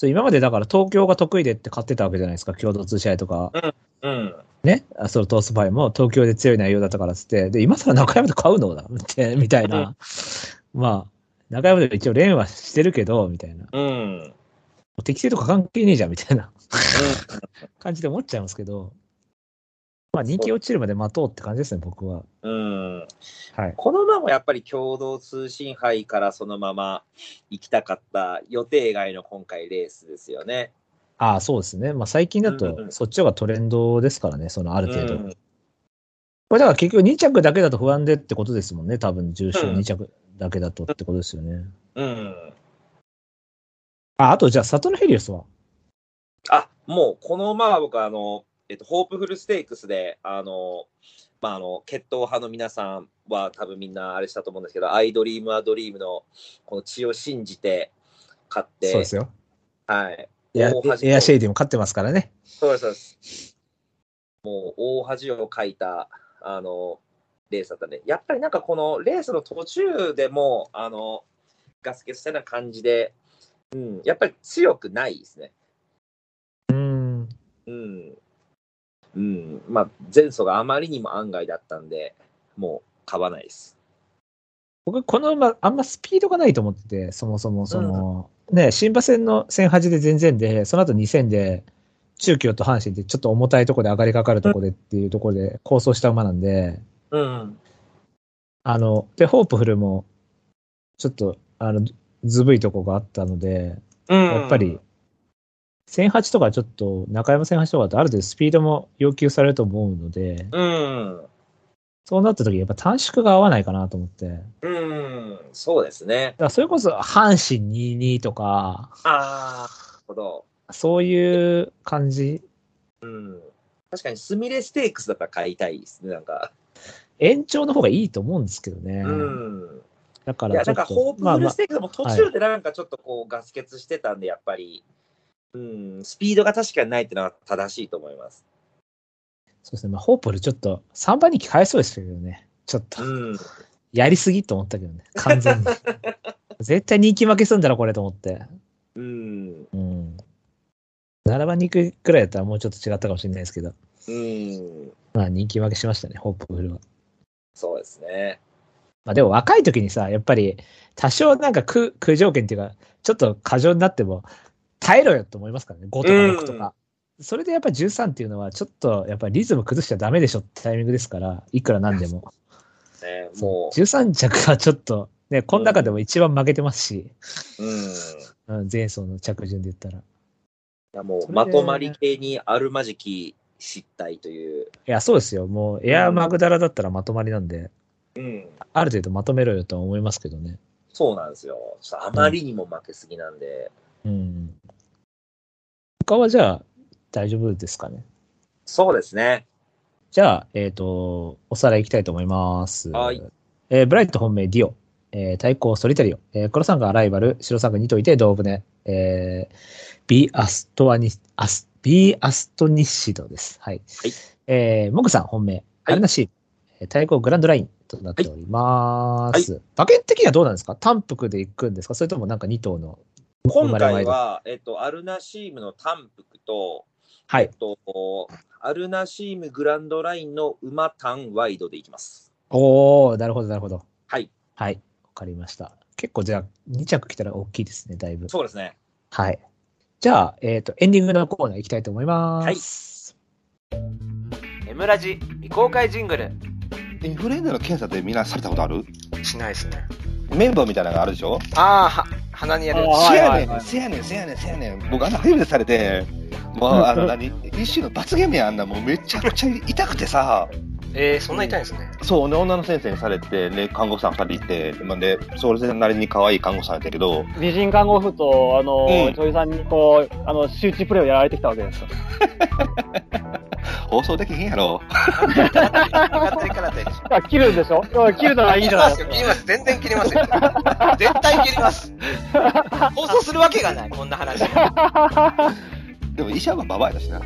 そう今までだから東京が得意でって買ってたわけじゃないですか、共同通信とか。うん。ね、あそのトースパイも東京で強い内容だったからっつって、で、今更中山で買うのだって、みたいな。まあ、中山で一応連はしてるけど、みたいな。うん。適正とか関係ねえじゃん、みたいな *laughs* 感じで思っちゃいますけど、まあ人気落ちるまで待とうって感じですね、僕は。うん。はい。この馬もやっぱり共同通信杯からそのまま行きたかった予定外の今回レースですよね。ああ、そうですね。まあ最近だとそっちがトレンドですからね、そのある程度。うんこれだから結局2着だけだと不安でってことですもんね、多分重賞うん2着だけだとってことですよね。うん。あ、あとじゃあ、サトノヘリオスは？あ、もうこの馬は僕はあの、えっと、ホープフルステークスで、あの、まあ、あの、決闘派の皆さんは多分みんなあれしたと思うんですけど、アイドリームアドリームのこの血を信じて勝って、そうですよ。はい。エアシェイディも勝ってますからね。そうです、そうです。もう大恥をかいた、あの、レースだったね。やっぱりなんかこのレースの途中でも、あの、ガス欠したような感じで、うん、やっぱり強くないですね。うん。うん。うん。まあ、前走があまりにも案外だったんで、もう買わないです。僕、この馬、あんまスピードがないと思ってて、そもそも、その、ね、新馬戦の1008で全然で、その後2000で、中京と阪神でちょっと重たいところで上がりかかるところでっていうところで構想した馬なんで、うん。あの、で、ホープフルも、ちょっと、あの、ずぶいとこがあったので、うん。やっぱり、1008とかちょっと、中山1008とかだとある程度スピードも要求されると思うので、うん。そうなった時やっぱ短縮が合わないかなと思って。だかうん。そうですね。らそれこそ、阪神22とか、ああ、なるほど。そういう感じ。うん。確かに、スミレステークスだったら買いたいですね、なんか。延長の方がいいと思うんですけどね。うん。だかいや、らちょっと、なんか、ホープまあまあフルステークスも途中でなんかちょっとこう、ガス欠してたんで、やっぱり、うん、スピードが確かにないっていうのは正しいと思います。そうですね。まあ、ホープルちょっと3番人気変えそうですけどね。ちょっと、うん。やりすぎと思ったけどね。完全に。*laughs* 絶対人気負けすんだろ、これと思って。うん。うん。7番に行くくらいだったらもうちょっと違ったかもしれないですけど。うん。まあ人気負けしましたね、ホープフルは。そうですね。まあでも若い時にさ、やっぱり多少なんか苦、苦条件っていうか、ちょっと過剰になっても耐えろよと思いますからね、5とか6とか。それでやっぱり13っていうのはちょっとやっぱりリズム崩しちゃダメでしょってタイミングですから、いくらなんでも。ねそうも13着はちょっと、ね、この中でも一番負けてますし、う、うん。前走の着順で言ったら。いや、もう、まとまり系にあるまじき失態という。や、そうですよ。もうエアマグダラだったらまとまりなんで、うん。ある程度まとめろよとは思いますけどね。そうなんですよ。あまりにも負けすぎなんで。うん。他はじゃあ大丈夫ですかね？そうですね。じゃあ、えっ、と、おさらいいきたいと思います。はい。えーブライト本命ディオ、えー対抗ソリタリオ、えー黒さんがライバル、白さんが2といて、同船、えー、ビーアストアニ、アス、ビーアストニッシドです。はい。はいえーモグさん本命、アルナシー、えー対抗グランドラインとなっております。馬券的にはどうなんですか？単服で行くんですか？それともなんか2頭の今回は、えっと、アルナシームの単服と、はい。えっと、アルナシームグランドラインの馬単ワイドでいきます。おー、なるほど、なるほど。はい。はい。わかりました。結構じゃあ、2着来たら大きいですね、だいぶ。そうですね。はい。じゃあ、えっ、と、エンディングのコーナー行きたいと思います。エムラジ未公開ジングルインフルエンザの検査ってみんなされたことある？しないですねメンバーみたいなのがあるでしょ？ああは鼻にやる。せやねん、せやねん、せやねん、せやねん。僕あんな初めてされて、もう *laughs* あの何、一種の罰ゲームやんな、もうめちゃくちゃ痛くてさ、えー、そんな痛いんですねそう、ね、女の先生にされて、ね、看護師さん二人いて、まあで、それなりに可愛い看護師さんやったけど、美人看護婦と、あの、うん女優さんにこう、あの、周知プレイをやられてきたわけですよ。*laughs* 放送できへんやろ。*laughs* 切るんでしょ？うん切るならいいじゃない？ですか。切ります全然切りますよ絶対切ります *laughs* 放送するわけがないこんな話でも医者はババアだしな。あ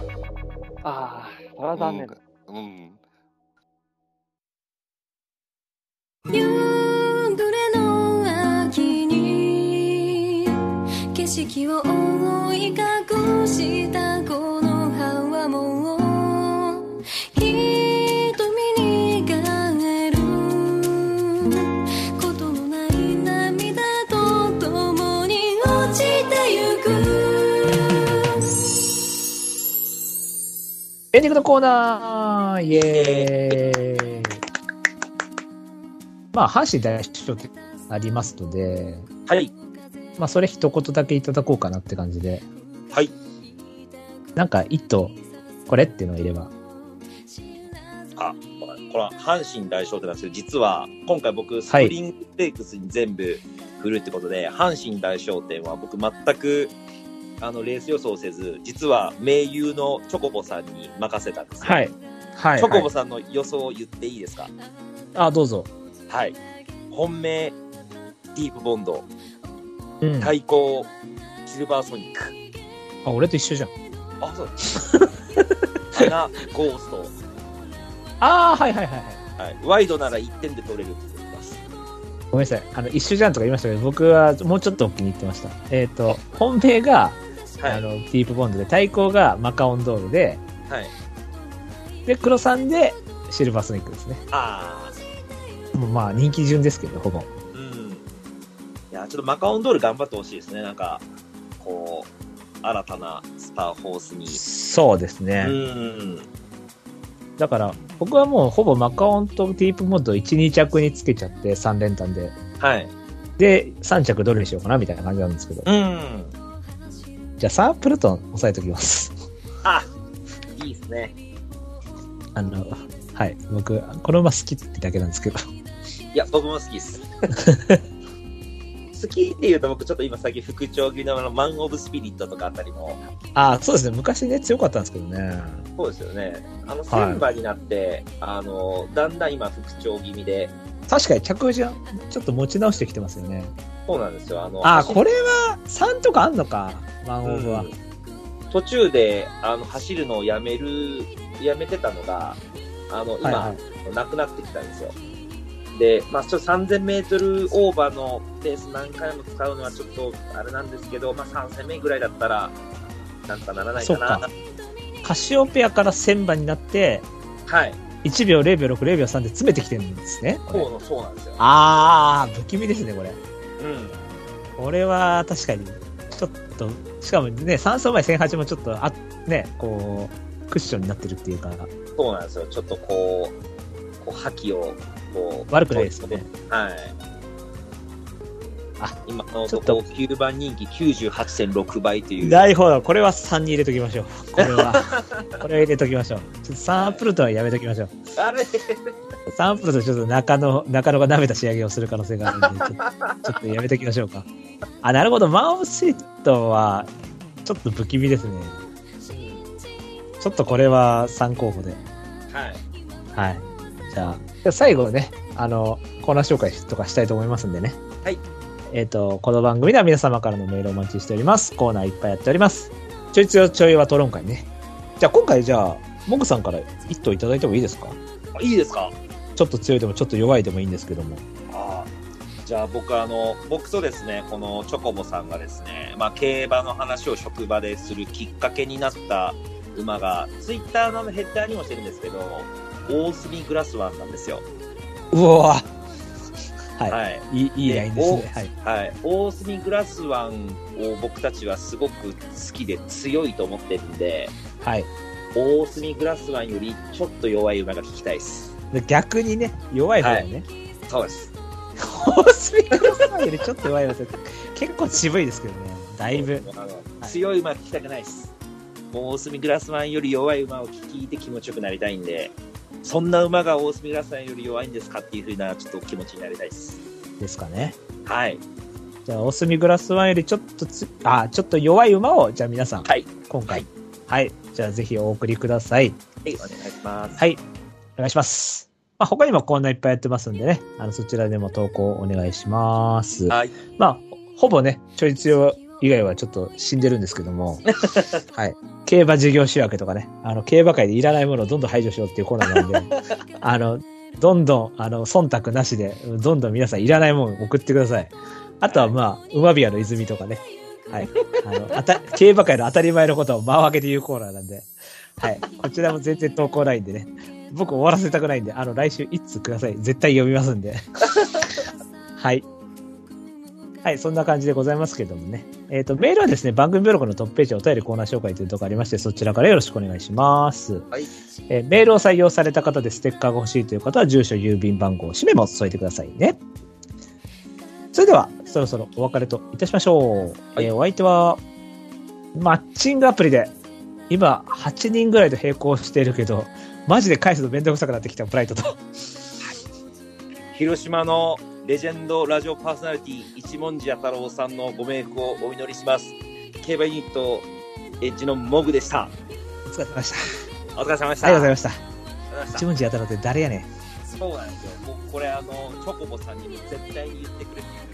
あ、それは残念だ。うん。うん夕暮れの秋に景色を覆い隠したこの葉はもう瞳に変えることのない涙と共に落ちてゆくエンディングのコーナーイエーイまあ、阪神大賞ってありますので、はい。まあ、それ一言だけいただこうかなって感じで、はい。なんか一頭、これっていうのがいれば。あ、これは阪神大賞ってなんですけど、実は今回僕、スプリングステークスに全部振るってことで、阪神大賞典は僕全く、あの、レース予想せず、実は盟友のチョコボさんに任せたんですよはい。はい。チョコボはいさんの予想を言っていいですか？あ、どうぞ。はい。本命、ディープボンド、うん。対抗、シルバーソニック。あ、俺と一緒じゃん。あ、そうです。*laughs* 花、ゴースト。ああ、はいはいはいはい。はい。ワイドなら1点で取れるって言ってます。ごめんなさい。あの、一緒じゃんとか言いましたけど、僕はもうちょっとお気に入ってました。えっ、と、本命が、はい。あの、ディープボンドで、対抗がマカオンドールで、はい。で、黒さんでシルバーソニックですね。あもうまあ、人気順ですけど、ほぼ。ー。うん。いや、ちょっとマカオンドール頑張ってほしいですね。なんか、こう、新たなスターホースに。そうですね。うん。だから、僕はもうほぼマカオンとディープボンド1、2着につけちゃって、3連単で。はい。で、3着どれにしようかなみたいな感じなんですけど。うん。じゃあ、サープルトン押さえておきます。あ、いいですね。あの、はい。僕、この馬好きってだけなんですけど。いや、僕も好きです。*laughs* 好きって言うと僕ちょっと今さっき副長気味のマン・オブ・スピリットとかあたりも、ああ、そうですね。昔ね、強かったんですけどね。そうですよね。あの、はい千馬になって、あの、だんだん今副長気味で、確かに着順、ちょっと持ち直してきてますよね。そうなんですよ。あの、あこれは3とかあんのか？ワンオブは。うん途中で、あの、走るのをやめる、やめてたのが、あの、今、はいはいなくなってきたんですよ。で、まあ、ちょっと3000メートルオーバーのペース何回も使うのはちょっとあれなんですけど、まあ、3000名ぐらいだったら、なんとかならないかな。かカシオペアから1000番になって、はい。1秒、0秒6、0秒3で詰めてきてるんですね。そうの、そうなんですよ。ああ、不気味ですね、これ。うん。これは確かに、ちょっと、しかもね、3走前1008もちょっと、あ、ね、こう、クッションになってるっていうか、そうなんですよ。ちょっとこう、こう、覇気を、こう、悪くないですよね。はい。あ、今のちょっととこ9番人気98.6倍という。なるほど。これは3に入れときましょう。これは。*laughs* これは入れときましょう。ちょっとサンプルとはやめときましょう。あれ？サンプルとちょっと中野、中野が舐めた仕上げをする可能性があるんで、ちょっとやめときましょうか。あ、なるほど。マン・オブ・スイートは、ちょっと不気味ですね。ちょっとこれは3候補で。はい。はい。じゃあ、最後ね、あの、コーナー紹介とかしたいと思いますんでね。はい。えっ、と、この番組では皆様からのメールをお待ちしております。コーナーいっぱいやっております。ちょいつよちょいはトロン会ね。じゃあ今回じゃあ、モグさんから一頭いただいてもいいですか？いいですか？ちょっと強いでもちょっと弱いでもいいんですけども。ああじゃあ僕あの僕とですねこのチョコボさんがですねまあ競馬の話を職場でするきっかけになった馬がツイッターのヘッダーにもしてるんですけど大隅グラスワンなんですようわはい。はいい、い、いいラインですね。はい。はい大隅グラスワンを僕たちはすごく好きで強いと思ってるんではい。大隅グラスワンよりちょっと弱い馬が聞きたいですで逆にね、弱い方がね。そうですホースミクロスワンよりちょっと弱い方結構渋いですけどね。だいぶ。強い馬は聞きたくないです。もう大隅グラスワンより弱い馬を聞いて気持ちよくなりたいんで、そんな馬が大隅グラスワンより弱いんですかっていうふうなちょっと気持ちになりたいです。ですかね。はい。じゃあ、オスミグラスワンよりちょっとつ、あ、ちょっと弱い馬を、じゃあ皆さん、はい。今回。はい。じゃあぜひお送りください。はい、お願いします。はい。お願いします。まあ、他にもコーナーいっぱいやってますんでね、あの、そちらでも投稿お願いします。はい。まあ、ほぼね、ちょい強以外はちょっと死んでるんですけども、*laughs* はい。競馬事業仕分けとかね、あの、競馬界でいらないものをどんどん排除しようっていうコーナーなんで、*laughs* あの、どんどん、あの、忖度なしで、どんどん皆さんいらないもの送ってください。あとはまあ、馬ビアの泉とかね。はい。あの、あた、競馬界の当たり前のことを間を空けて言うコーナーなんで。はい。こちらも全然投稿ないんでね。僕終わらせたくないんで、あの、来週一通ください。絶対読みますんで。*laughs* はい。はい、そんな感じでございますけどもね。えっ、と、メールはですね、番組ブログのトップページお便りコーナー紹介というところありまして、そちらからよろしくお願いします。はい。えーメールを採用された方でステッカーが欲しいという方は、住所、郵便番号、氏名も添えてくださいね。それでは、そろそろお別れといたしましょう。えーお相手は、マッチングアプリで、今、8人ぐらいと並行しているけど、マジで返すのめんどくさくなってきたブライトと。広島のレジェンドラジオパーソナリティ一文字弥太郎さんのご冥福をお祈りします。競馬ユニットエッジのモグでした。お疲れ様でした。お疲れ様でした。ありがとうございました。一文字やったらって誰やねん。たそうなんですよ。もうこれあの、チョコボさんにも絶対に言ってくれってい